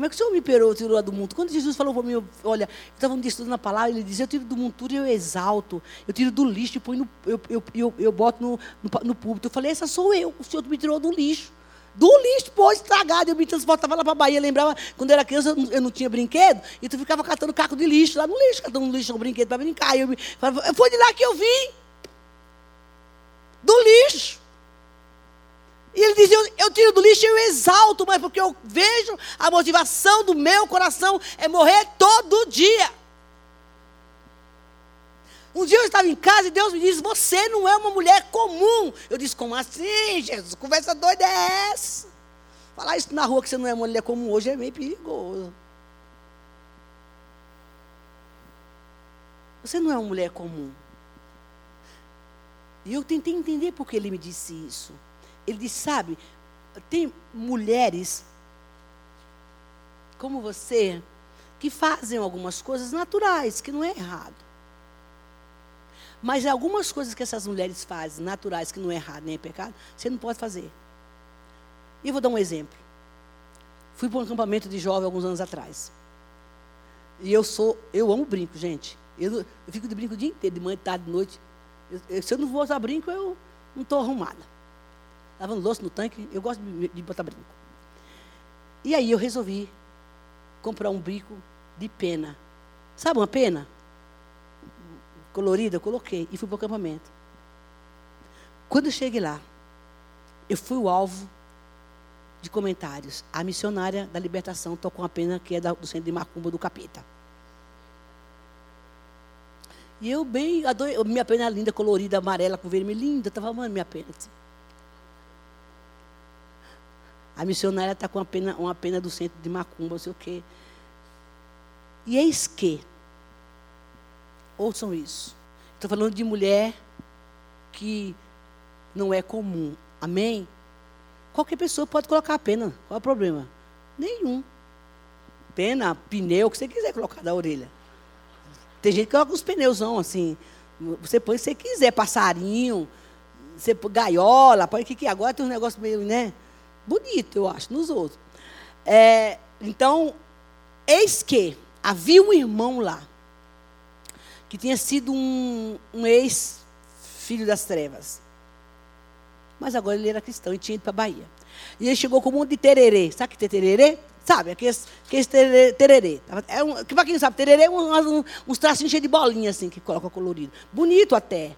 Como é que o Senhor me perou, tirou do mundo? Quando Jesus falou para mim, olha, eu estava um dia estudando a palavra, ele dizia, eu tiro do mundo tudo e eu exalto. Eu tiro do lixo e ponho eu, eu, eu, eu boto no, no, no púlpito. Eu falei, essa sou eu. O Senhor me tirou do lixo. Do lixo, pô, estragado. Eu me transportava lá para a Bahia. Lembrava, quando eu era criança, eu não, tinha brinquedo. E tu ficava catando caco de lixo lá no lixo, catando um lixo, um brinquedo para brincar. E eu, foi de lá que eu vim. Do lixo. E ele dizia: eu, eu tiro do lixo e eu exalto, mas porque eu vejo a motivação do meu coração é morrer todo dia. Um dia eu estava em casa e Deus me disse: Você não é uma mulher comum. Eu disse: Como assim, Jesus? Conversa doida é essa? Falar isso na rua que você não é uma mulher comum hoje é meio perigoso. Você não é uma mulher comum. E eu tentei entender por que ele me disse isso. Ele disse: Sabe, tem mulheres como você que fazem algumas coisas naturais, que não é errado. Mas algumas coisas que essas mulheres fazem, naturais, que não é errado nem é pecado, você não pode fazer. E eu vou dar um exemplo. Fui para um acampamento de jovem alguns anos atrás. E eu sou, eu amo brinco, gente. Eu, eu fico de brinco o dia inteiro, de manhã, de tarde, de noite. Eu, eu, se eu não vou usar brinco, eu não estou arrumada. Lavando louça no tanque, eu gosto de, de botar brinco. E aí eu resolvi comprar um brinco de pena. Sabe uma pena? colorida, eu coloquei e fui para o acampamento. Quando eu cheguei lá, eu fui o alvo de comentários. A missionária da libertação tocou uma pena que é do centro de Macumba do Capeta. E eu bem, adorei, minha pena é linda, colorida, amarela, com vermelho, linda, estava amando minha pena. Assim. A missionária está com uma pena, uma pena do centro de Macumba, não sei o quê. E eis que Ouçam isso. Estou falando de mulher que não é comum. Amém? Qualquer pessoa pode colocar a pena. Qual é o problema? Nenhum. Pena, pneu, o que você quiser colocar da orelha. Tem gente que coloca os pneus, assim. Você põe o que você quiser, passarinho, você põe gaiola, põe o que, que agora tem um negócio meio, né? Bonito, eu acho, nos outros. É, então, eis que havia um irmão lá que tinha sido um, um ex-filho das trevas. Mas agora ele era cristão e tinha ido para a Bahia. E ele chegou com um monte de tererê. Sabe que é tererê? Sabe, aqueles, aqueles tererê. tererê. É um, para quem sabe, tererê é um, um, uns tracinhos cheios de bolinha, assim, que coloca colorido. Bonito até.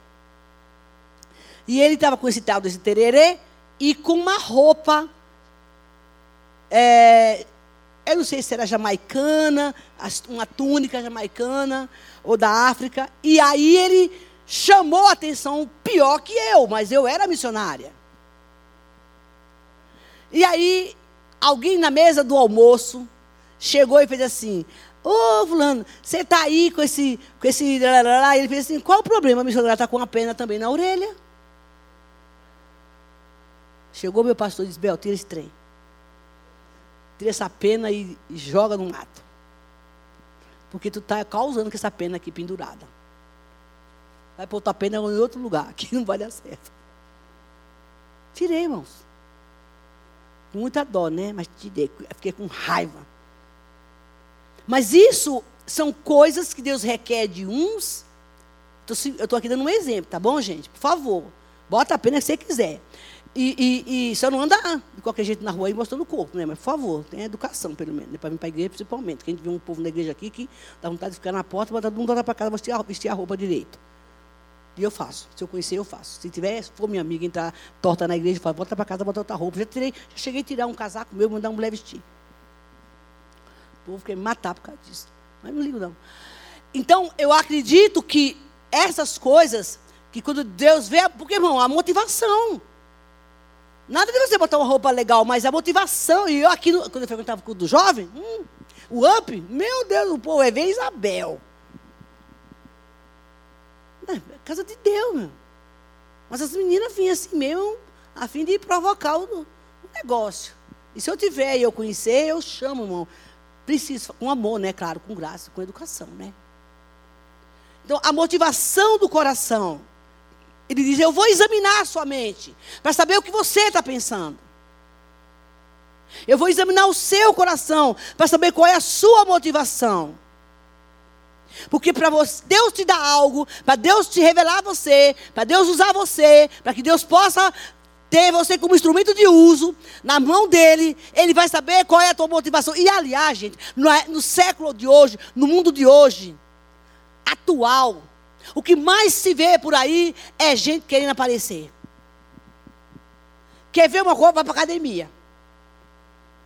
E ele estava com esse tal desse tererê e com uma roupa é, eu não sei se era jamaicana, uma túnica jamaicana ou da África. E aí ele chamou a atenção pior que eu, mas eu era missionária. E aí alguém na mesa do almoço chegou e fez assim: Ô, oh, fulano, você está aí com esse. Com esse e ele fez assim: qual o problema? A missionária está com a pena também na orelha. Chegou meu pastor e disse: Bel, tira esse trem tira essa pena e joga no mato. Porque tu está causando com essa pena aqui pendurada. Vai pôr tua pena em outro lugar, que não vai dar certo. Tirei, irmãos. Com muita dó, né? Mas tirei, fiquei com raiva. Mas isso são coisas que Deus requer de uns. Eu estou aqui dando um exemplo, tá bom, gente? Por favor. Bota a pena que você quiser. E, e, e só não anda de qualquer jeito na rua aí mostrando o corpo, né? Mas, por favor, tenha educação, pelo menos. Né? Para vir para a igreja, principalmente. Que a gente vê um povo na igreja aqui que dá vontade de ficar na porta, mas todo mundo voltar para casa vestir a, vestir a roupa direito. E eu faço. Se eu conhecer, eu faço. Se tiver, se for minha amiga entrar torta na igreja, eu falo, volta para casa, bota outra roupa. Já, tirei, já cheguei a tirar um casaco meu, mandar uma mulher vestir. O povo quer me matar por causa disso. Mas não ligo, não. Então, eu acredito que essas coisas, que quando Deus vê, porque, irmão, a motivação. Nada de você botar uma roupa legal, mas a motivação. E eu aqui, quando eu frequentava o culto do jovem, hum, o up, meu Deus, o povo é ver Isabel. É, casa de Deus, meu. Mas as meninas vinham assim mesmo, a fim de provocar o, o negócio. E se eu tiver e eu conhecer, eu chamo, irmão. Preciso, com amor, né? Claro, com graça, com educação, né? Então, a motivação do coração. Ele diz: Eu vou examinar a sua mente, para saber o que você está pensando. Eu vou examinar o seu coração, para saber qual é a sua motivação. Porque para Deus te dar algo, para Deus te revelar a você, para Deus usar você, para que Deus possa ter você como instrumento de uso na mão dele, ele vai saber qual é a tua motivação. E aliás, gente, no, no século de hoje, no mundo de hoje, atual, o que mais se vê por aí é gente querendo aparecer. Quer ver uma coisa, vai para academia.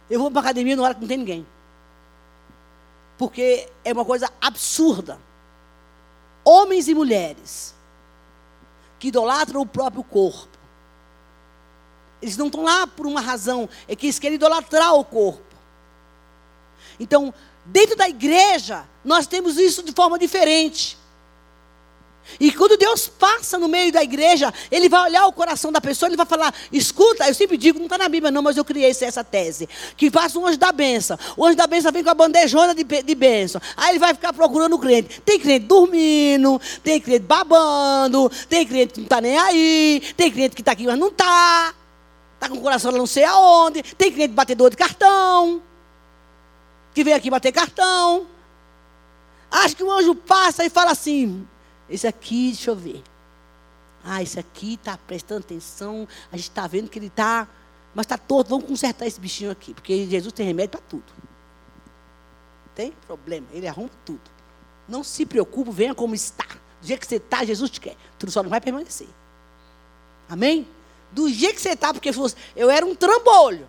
Eu vou para academia na hora que não tem ninguém. Porque é uma coisa absurda. Homens e mulheres que idolatram o próprio corpo eles não estão lá por uma razão, é que eles querem idolatrar o corpo. Então, dentro da igreja, nós temos isso de forma diferente. E quando Deus passa no meio da igreja, Ele vai olhar o coração da pessoa, Ele vai falar: escuta, eu sempre digo, não está na Bíblia, não, mas eu criei essa tese. Que passa um anjo da benção. O anjo da benção vem com a bandejona de, de benção. Aí ele vai ficar procurando o crente. Tem crente dormindo, tem crente babando, tem crente que não está nem aí, tem crente que está aqui, mas não está. Está com o coração não sei aonde. Tem cliente batedor de cartão. Que vem aqui bater cartão. Acho que o anjo passa e fala assim: Esse aqui, deixa eu ver. Ah, esse aqui está prestando atenção. A gente está vendo que ele está. Mas está todo. Vamos consertar esse bichinho aqui. Porque Jesus tem remédio para tudo. Tem problema. Ele arruma tudo. Não se preocupe, venha como está. Do jeito que você está, Jesus te quer. Tudo só não vai permanecer. Amém? do jeito que você está, porque eu era um trambolho.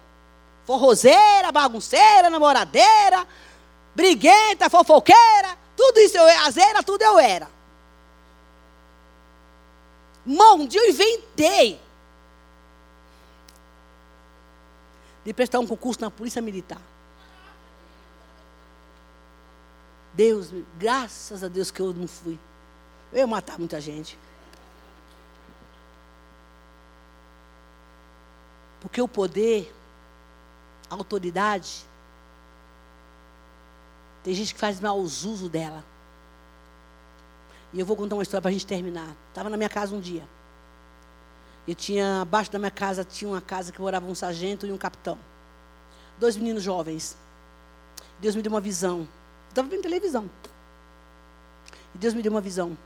Forrozeira, bagunceira, namoradeira, briguenta, fofoqueira, tudo isso eu era, tudo eu era. Mão, dia eu inventei de prestar um concurso na Polícia Militar. Deus, graças a Deus que eu não fui. Eu ia matar muita gente. Porque o poder, a autoridade, tem gente que faz mau uso dela. E eu vou contar uma história para a gente terminar. Estava na minha casa um dia. Eu tinha, abaixo da minha casa, tinha uma casa que morava um sargento e um capitão. Dois meninos jovens. Deus me deu uma visão. Estava vendo televisão. E Deus me deu uma visão.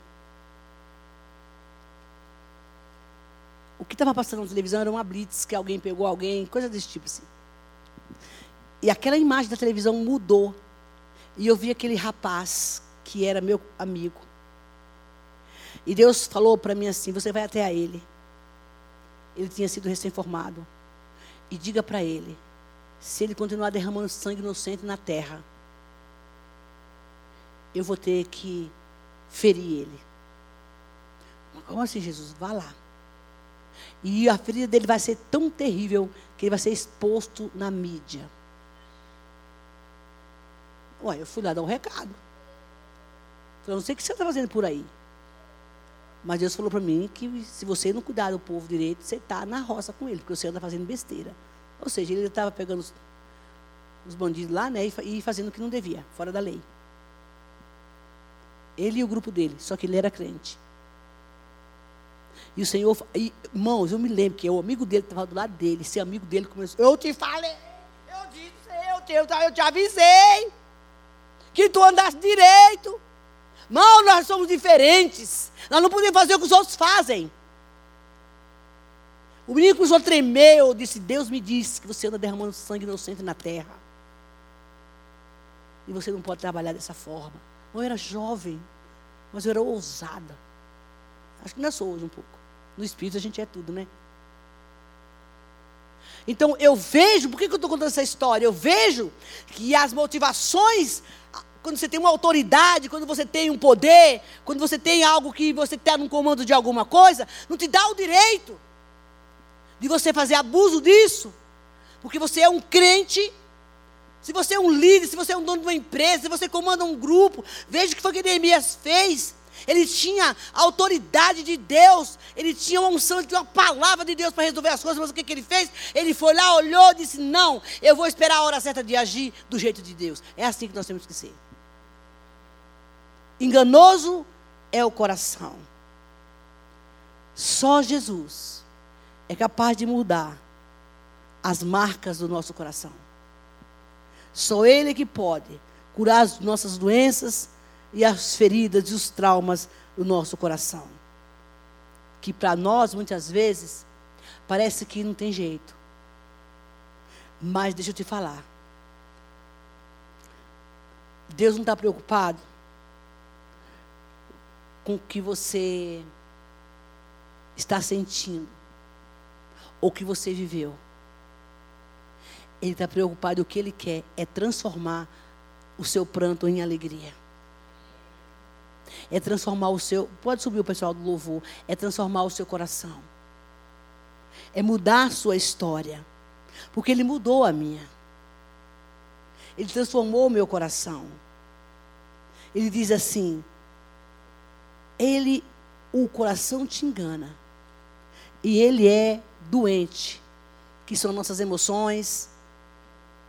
O que estava passando na televisão era uma blitz, que alguém pegou alguém, coisa desse tipo assim. E aquela imagem da televisão mudou. E eu vi aquele rapaz que era meu amigo. E Deus falou para mim assim: Você vai até a ele. Ele tinha sido recém-formado. E diga para ele: se ele continuar derramando sangue inocente na terra, eu vou ter que ferir ele. Como assim, Jesus? Vá lá. E a ferida dele vai ser tão terrível que ele vai ser exposto na mídia. Ué, eu fui lá dar um recado. Eu não sei o que você está fazendo por aí. Mas Deus falou para mim que se você não cuidar do povo direito, você está na roça com ele, porque você anda fazendo besteira. Ou seja, ele estava pegando os, os, bandidos lá né, e, e fazendo o que não devia, fora da lei. Ele e o grupo dele, só que ele era crente. E o Senhor, e, irmãos, eu me lembro que o amigo dele estava do lado dele, esse amigo dele começou, eu te falei, eu disse, eu te, eu te avisei, que tu andasse direito. Irmão, nós somos diferentes. Nós não podemos fazer o que os outros fazem. O menino começou a tremer. Eu disse: Deus me disse que você anda derramando sangue inocente na terra. E você não pode trabalhar dessa forma. Eu era jovem, mas eu era ousada. Acho que ainda sou hoje um pouco. No espírito a gente é tudo, né? Então eu vejo, por que, que eu estou contando essa história? Eu vejo que as motivações, quando você tem uma autoridade, quando você tem um poder, quando você tem algo que você está no comando de alguma coisa, não te dá o direito de você fazer abuso disso. Porque você é um crente, se você é um líder, se você é um dono de uma empresa, se você comanda um grupo, veja o que foi que Neemias fez. Ele tinha a autoridade de Deus, ele tinha uma unção, ele tinha uma palavra de Deus para resolver as coisas, mas o que, que ele fez? Ele foi lá, olhou e disse: Não, eu vou esperar a hora certa de agir do jeito de Deus. É assim que nós temos que ser. Enganoso é o coração. Só Jesus é capaz de mudar as marcas do nosso coração. Só Ele que pode curar as nossas doenças, e as feridas e os traumas do nosso coração. Que para nós, muitas vezes, parece que não tem jeito. Mas deixa eu te falar. Deus não está preocupado com o que você está sentindo ou que você viveu. Ele está preocupado, o que ele quer é transformar o seu pranto em alegria é transformar o seu. Pode subir o pessoal do louvor. É transformar o seu coração. É mudar a sua história. Porque Ele mudou a minha. Ele transformou o meu coração. Ele diz assim: Ele, o coração te engana. E ele é doente, que são nossas emoções,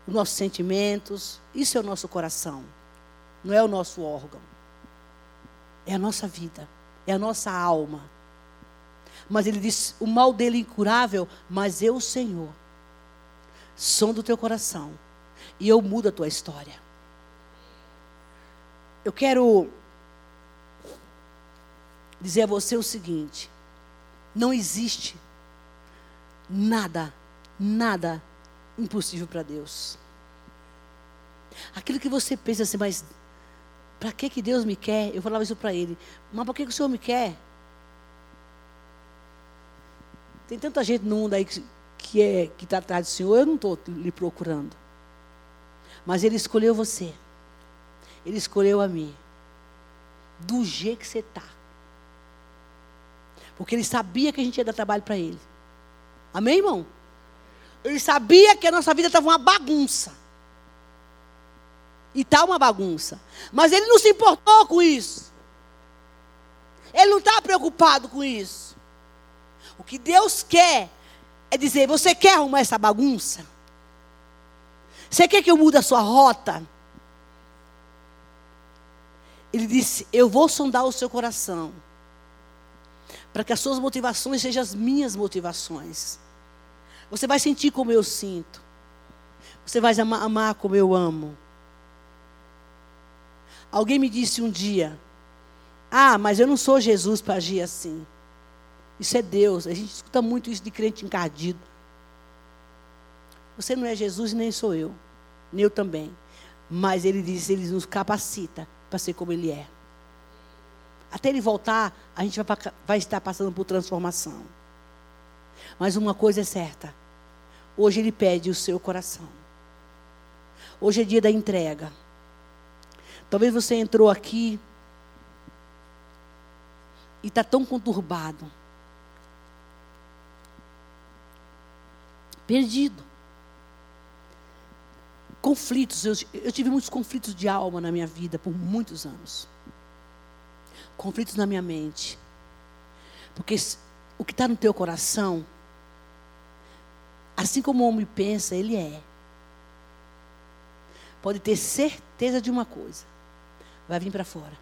os nossos sentimentos. Isso é o nosso coração, não é o nosso órgão. É a nossa vida, é a nossa alma. Mas ele diz: o mal dele é incurável, mas eu, Senhor, som do teu coração e eu mudo a tua história. Eu quero dizer a você o seguinte: não existe nada, nada impossível para Deus. Aquilo que você pensa assim, mas para que, que Deus me quer? Eu falava isso para ele. Mas por que, que o Senhor me quer? Tem tanta gente no mundo aí que, que é, que está atrás do Senhor, eu não estou lhe procurando. Mas Ele escolheu você. Ele escolheu a mim. Do jeito que você está. Porque Ele sabia que a gente ia dar trabalho para Ele. Amém, irmão? Ele sabia que a nossa vida estava uma bagunça. E está uma bagunça. Mas ele não se importou com isso. Ele não está preocupado com isso. O que Deus quer é dizer: você quer arrumar essa bagunça? Você quer que eu mude a sua rota? Ele disse: Eu vou sondar o seu coração. Para que as suas motivações sejam as minhas motivações. Você vai sentir como eu sinto. Você vai amar, como eu amo. Alguém me disse um dia: Ah, mas eu não sou Jesus para agir assim. Isso é Deus. A gente escuta muito isso de crente encardido. Você não é Jesus nem sou eu. Nem eu também. Mas ele diz, ele nos capacita para ser como ele é. Até ele voltar, a gente vai, vai estar passando por transformação. Mas uma coisa é certa. Hoje ele pede o seu coração. Hoje é dia da entrega. Talvez você entrou aqui e está tão conturbado, perdido. Conflitos, eu, eu tive muitos conflitos de alma na minha vida por muitos anos. Conflitos na minha mente. Porque o que está no teu coração, assim como o homem pensa, ele é. Pode ter certeza de uma coisa vai vir para fora.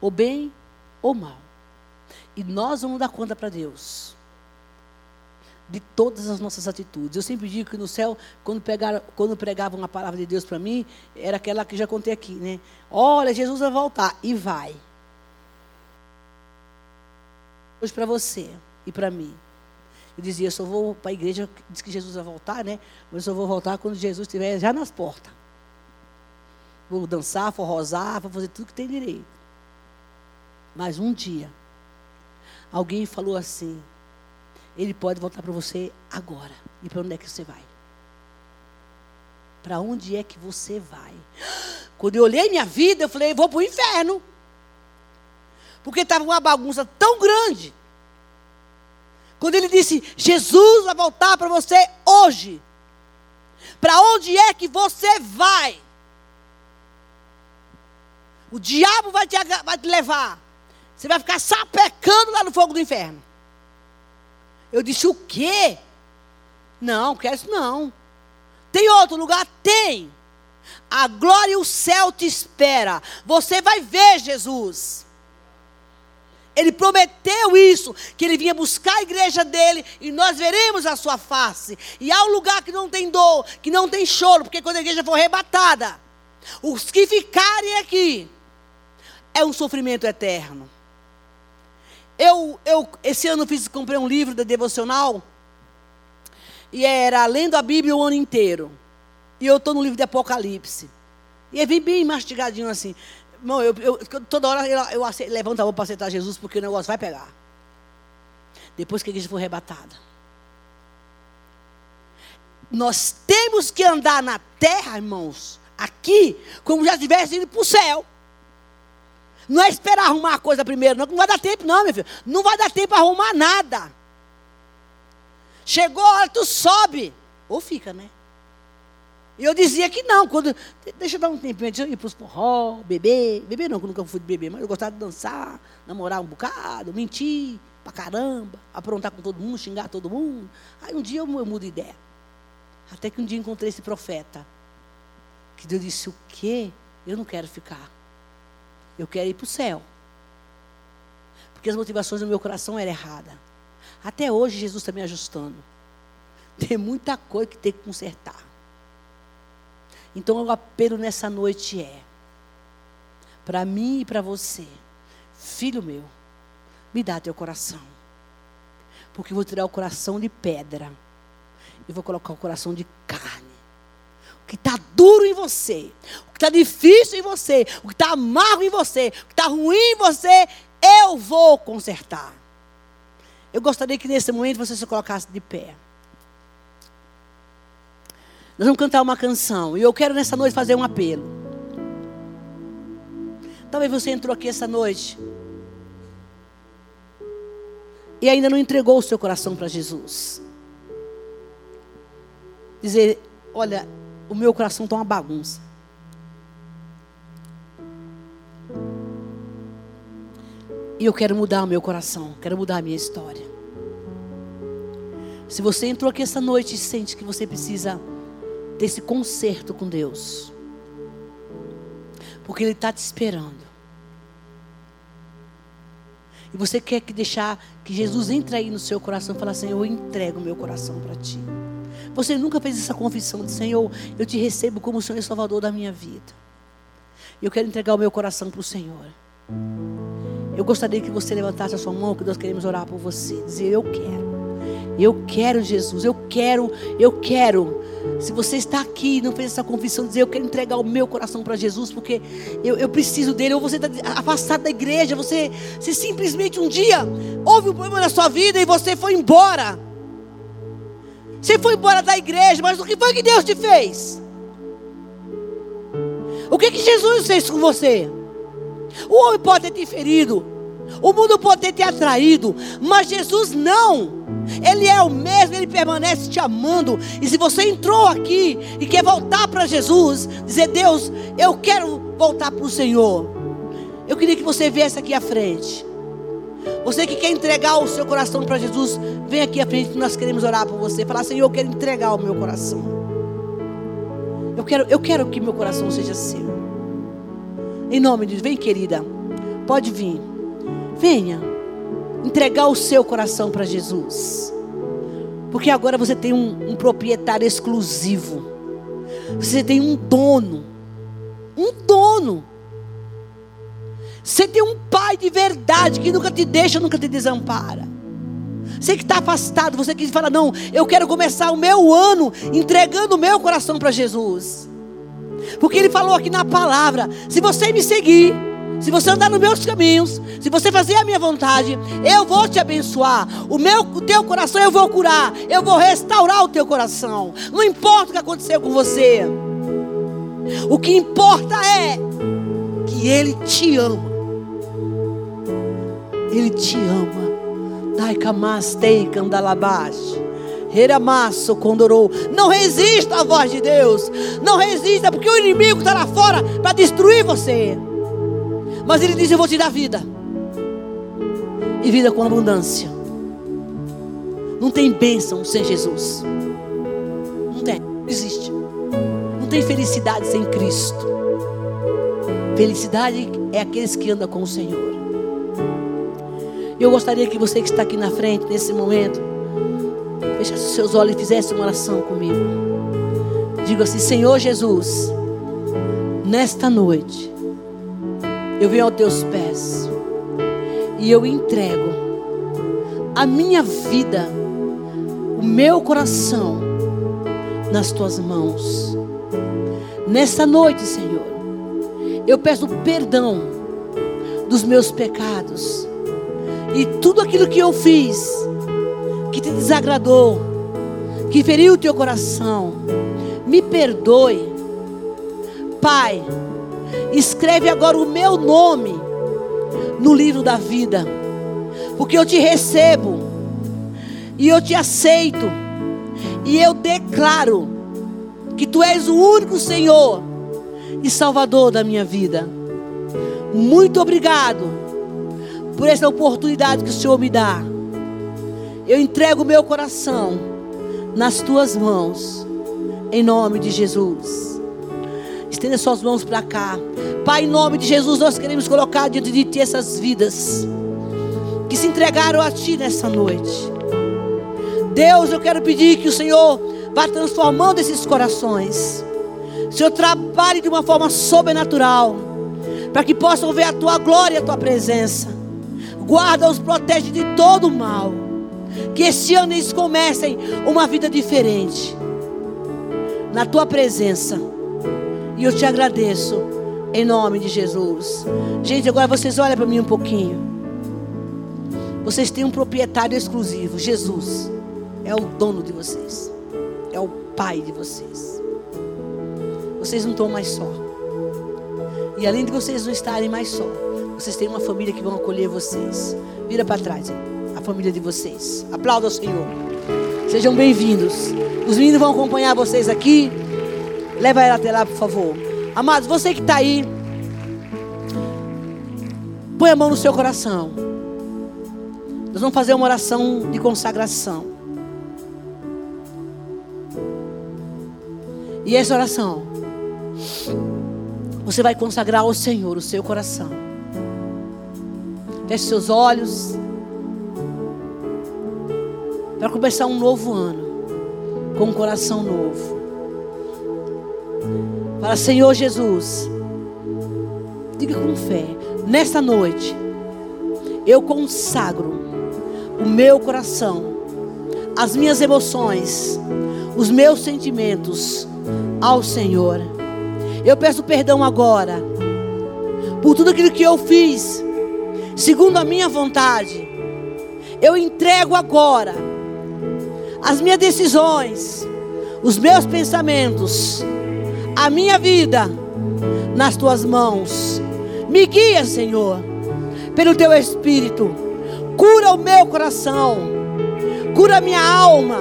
Ou bem ou mal. E nós vamos dar conta para Deus de todas as nossas atitudes. Eu sempre digo que no céu, quando, pegaram, quando pregavam a palavra de Deus para mim, era aquela que já contei aqui, né? Olha, Jesus vai voltar. E vai. Hoje para você. e para mim. Eu dizia, eu só vou para a igreja, diz que Jesus vai voltar, né? Mas eu só vou voltar quando Jesus estiver já nas portas. Vou dançar, forrosar, vou fazer tudo que tem direito. Mas um dia, alguém falou assim: Ele pode voltar para você agora. E para onde é que você vai? Para onde é que você vai? Quando eu olhei minha vida, eu falei: Vou para o inferno. Porque estava uma bagunça tão grande quando ele disse: Jesus vai voltar para você hoje. Para onde é que você vai? O diabo vai te, vai te levar. Você vai ficar sapecando lá no fogo do inferno. Eu disse: o quê? Não, quero isso não. Tem outro lugar? Tem. A glória e o céu te espera. Você vai ver Jesus. Ele prometeu isso, que ele vinha buscar a igreja dele e nós veremos a sua face. E há um lugar que não tem dor, que não tem choro, porque quando a igreja for arrebatada, os que ficarem aqui é um sofrimento eterno. Eu, eu esse ano fiz, comprei um livro da devocional e era lendo a Bíblia o ano inteiro. E eu estou no livro de Apocalipse. E é bem, bem mastigadinho assim. Irmão, eu, eu, toda hora eu, eu levanto a mão para aceitar Jesus, porque o negócio vai pegar. Depois que a igreja for arrebatada. Nós temos que andar na terra, irmãos, aqui, como já tivesse ido para o céu. Não é esperar arrumar a coisa primeiro, não, não vai dar tempo, não, meu filho. Não vai dar tempo para arrumar nada. Chegou a hora, tu sobe. Ou fica, né? E eu dizia que não, quando. Deixa eu dar um tempinho, deixa eu ir para os porró, beber. Beber não, que eu nunca fui de beber, mas eu gostava de dançar, namorar um bocado, mentir pra caramba, aprontar com todo mundo, xingar todo mundo. Aí um dia eu, eu mudo de ideia. Até que um dia encontrei esse profeta. Que Deus disse: O quê? Eu não quero ficar. Eu quero ir para o céu. Porque as motivações do meu coração eram erradas. Até hoje Jesus está me ajustando. Tem muita coisa que tem que consertar. Então o apelo nessa noite é para mim e para você, filho meu, me dá teu coração. Porque eu vou tirar o coração de pedra e vou colocar o coração de carne. O que está duro em você, está difícil em você, o que está amargo em você, o que está ruim em você, eu vou consertar. Eu gostaria que nesse momento você se colocasse de pé. Nós vamos cantar uma canção. E eu quero nessa noite fazer um apelo. Talvez você entrou aqui essa noite. E ainda não entregou o seu coração para Jesus. Dizer: Olha, o meu coração está uma bagunça. E eu quero mudar o meu coração. Quero mudar a minha história. Se você entrou aqui essa noite e sente que você precisa desse conserto com Deus. Porque Ele está te esperando. E você quer que deixar que Jesus entre aí no seu coração e falar assim: Eu entrego meu coração para ti. Você nunca fez essa confissão de Senhor, eu te recebo como o Senhor e Salvador da minha vida. Eu quero entregar o meu coração para o Senhor. Eu gostaria que você levantasse a sua mão, que nós queremos orar por você. Dizer, eu quero. Eu quero Jesus, eu quero, eu quero. Se você está aqui e não fez essa confissão, dizer eu quero entregar o meu coração para Jesus, porque eu, eu, preciso dele, ou você está afastado da igreja, você, você simplesmente um dia houve um problema na sua vida e você foi embora. Você foi embora da igreja, mas o que foi que Deus te fez? O que, que Jesus fez com você? O homem pode ter te ferido, o mundo pode ter te atraído, mas Jesus não. Ele é o mesmo, ele permanece te amando. E se você entrou aqui e quer voltar para Jesus, dizer: Deus, eu quero voltar para o Senhor. Eu queria que você viesse aqui à frente. Você que quer entregar o seu coração para Jesus, vem aqui à frente, nós queremos orar por você. Falar, Senhor, eu quero entregar o meu coração. Eu quero, eu quero que meu coração seja seu. Em nome de vem querida. Pode vir. Venha entregar o seu coração para Jesus. Porque agora você tem um, um, proprietário exclusivo. Você tem um dono. Um dono. Você tem um pai de verdade que nunca te deixa, nunca te desampara. Você que está afastado, você que fala, não, eu quero começar o meu ano entregando o meu coração para Jesus. Porque Ele falou aqui na palavra: se você me seguir, se você andar nos meus caminhos, se você fazer a minha vontade, eu vou te abençoar. O meu, o teu coração eu vou curar, eu vou restaurar o teu coração. Não importa o que aconteceu com você. O que importa é que ele te ama. Ele te ama. Dai kamastei kandalabash. Não resista à voz de Deus. Não resista, porque o inimigo está lá fora para destruir você. Mas ele diz: Eu vou te dar vida. E vida com abundância. Não tem bênção sem Jesus. Não tem. Não existe. Não tem felicidade sem Cristo. Felicidade é aqueles que andam com o Senhor. Eu gostaria que você que está aqui na frente, nesse momento, fechasse seus olhos e fizesse uma oração comigo. Diga assim: Senhor Jesus, nesta noite, eu venho aos teus pés e eu entrego a minha vida, o meu coração nas tuas mãos. Nesta noite, Senhor, eu peço perdão dos meus pecados e tudo aquilo que eu fiz que te desagradou, que feriu o teu coração. Me perdoe, Pai escreve agora o meu nome no livro da vida, porque eu te recebo e eu te aceito, e eu declaro que tu és o único Senhor e Salvador da minha vida. Muito obrigado por essa oportunidade que o Senhor me dá. Eu entrego o meu coração nas tuas mãos, em nome de Jesus. Estenda suas mãos para cá. Pai, em nome de Jesus, nós queremos colocar diante de Ti essas vidas que se entregaram a Ti nessa noite. Deus, eu quero pedir que o Senhor vá transformando esses corações. O Senhor trabalhe de uma forma sobrenatural, para que possam ver a Tua glória e a Tua presença. Guarda-os, protege de todo o mal. Que esse ano eles comecem uma vida diferente. Na Tua presença. E eu te agradeço. Em nome de Jesus. Gente, agora vocês olhem para mim um pouquinho. Vocês têm um proprietário exclusivo. Jesus. É o dono de vocês. É o pai de vocês. Vocês não estão mais só. E além de vocês não estarem mais só, vocês têm uma família que vão acolher vocês. Vira para trás, hein? Família de vocês. Aplauda o Senhor. Sejam bem-vindos. Os meninos vão acompanhar vocês aqui. Leva ela até lá, por favor. Amados, você que está aí, põe a mão no seu coração. Nós vamos fazer uma oração de consagração. E essa oração, você vai consagrar ao Senhor o seu coração. Feche seus olhos. Para começar um novo ano, com um coração novo. Para Senhor Jesus, diga com fé, nesta noite, eu consagro o meu coração, as minhas emoções, os meus sentimentos ao Senhor. Eu peço perdão agora por tudo aquilo que eu fiz, segundo a minha vontade. Eu entrego agora as minhas decisões, os meus pensamentos a minha vida nas tuas mãos. Me guia, Senhor, pelo teu espírito. Cura o meu coração. Cura a minha alma.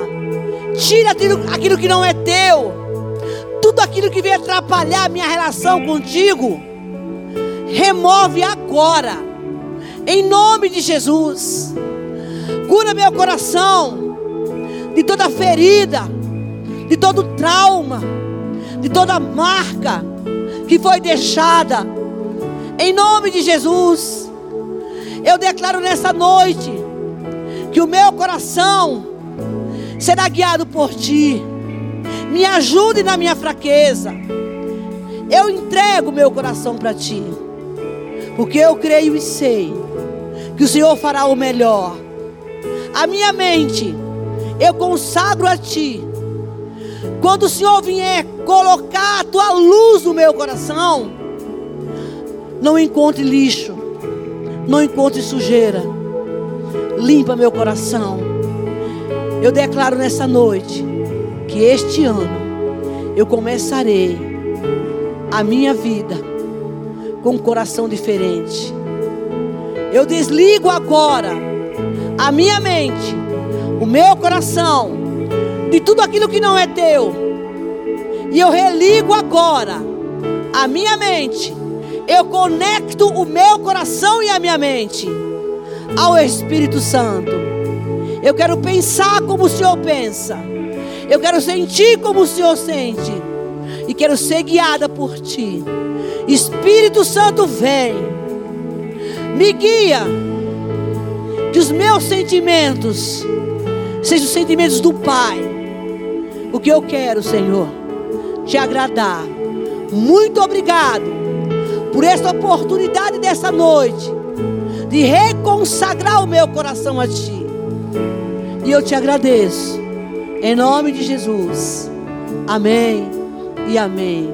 Tira aquilo, que não é teu. Tudo aquilo que vem atrapalhar a minha relação contigo. Remove agora. Em nome de Jesus. Cura meu coração de toda ferida, de todo trauma de toda marca que foi deixada. Em nome de Jesus, eu declaro nessa noite que o meu coração será guiado por ti. Me ajude na minha fraqueza. Eu entrego meu coração para ti. Porque eu creio e sei que o Senhor fará o melhor. a minha mente, eu consagro a Ti. Quando o Senhor vier colocar a Tua luz no meu coração, não encontre lixo, não encontre sujeira. Limpa meu coração. Eu declaro nessa noite que este ano eu começarei a minha vida com um coração diferente. Eu desligo agora a minha mente, o meu coração, de tudo aquilo que não é teu. E eu religo agora a minha mente. Eu conecto o meu coração e a minha mente ao Espírito Santo. Eu quero pensar como o Senhor pensa. Eu quero sentir como o Senhor sente. E quero ser guiada por Ti. Espírito Santo, vem. Me guia. Que os meus sentimentos sejam os sentimentos do Pai. O que eu quero, Senhor, te agradar. Muito obrigado por esta oportunidade dessa noite de reconsagrar o meu coração a Ti. E eu te agradeço. Em nome de Jesus. Amém e amém.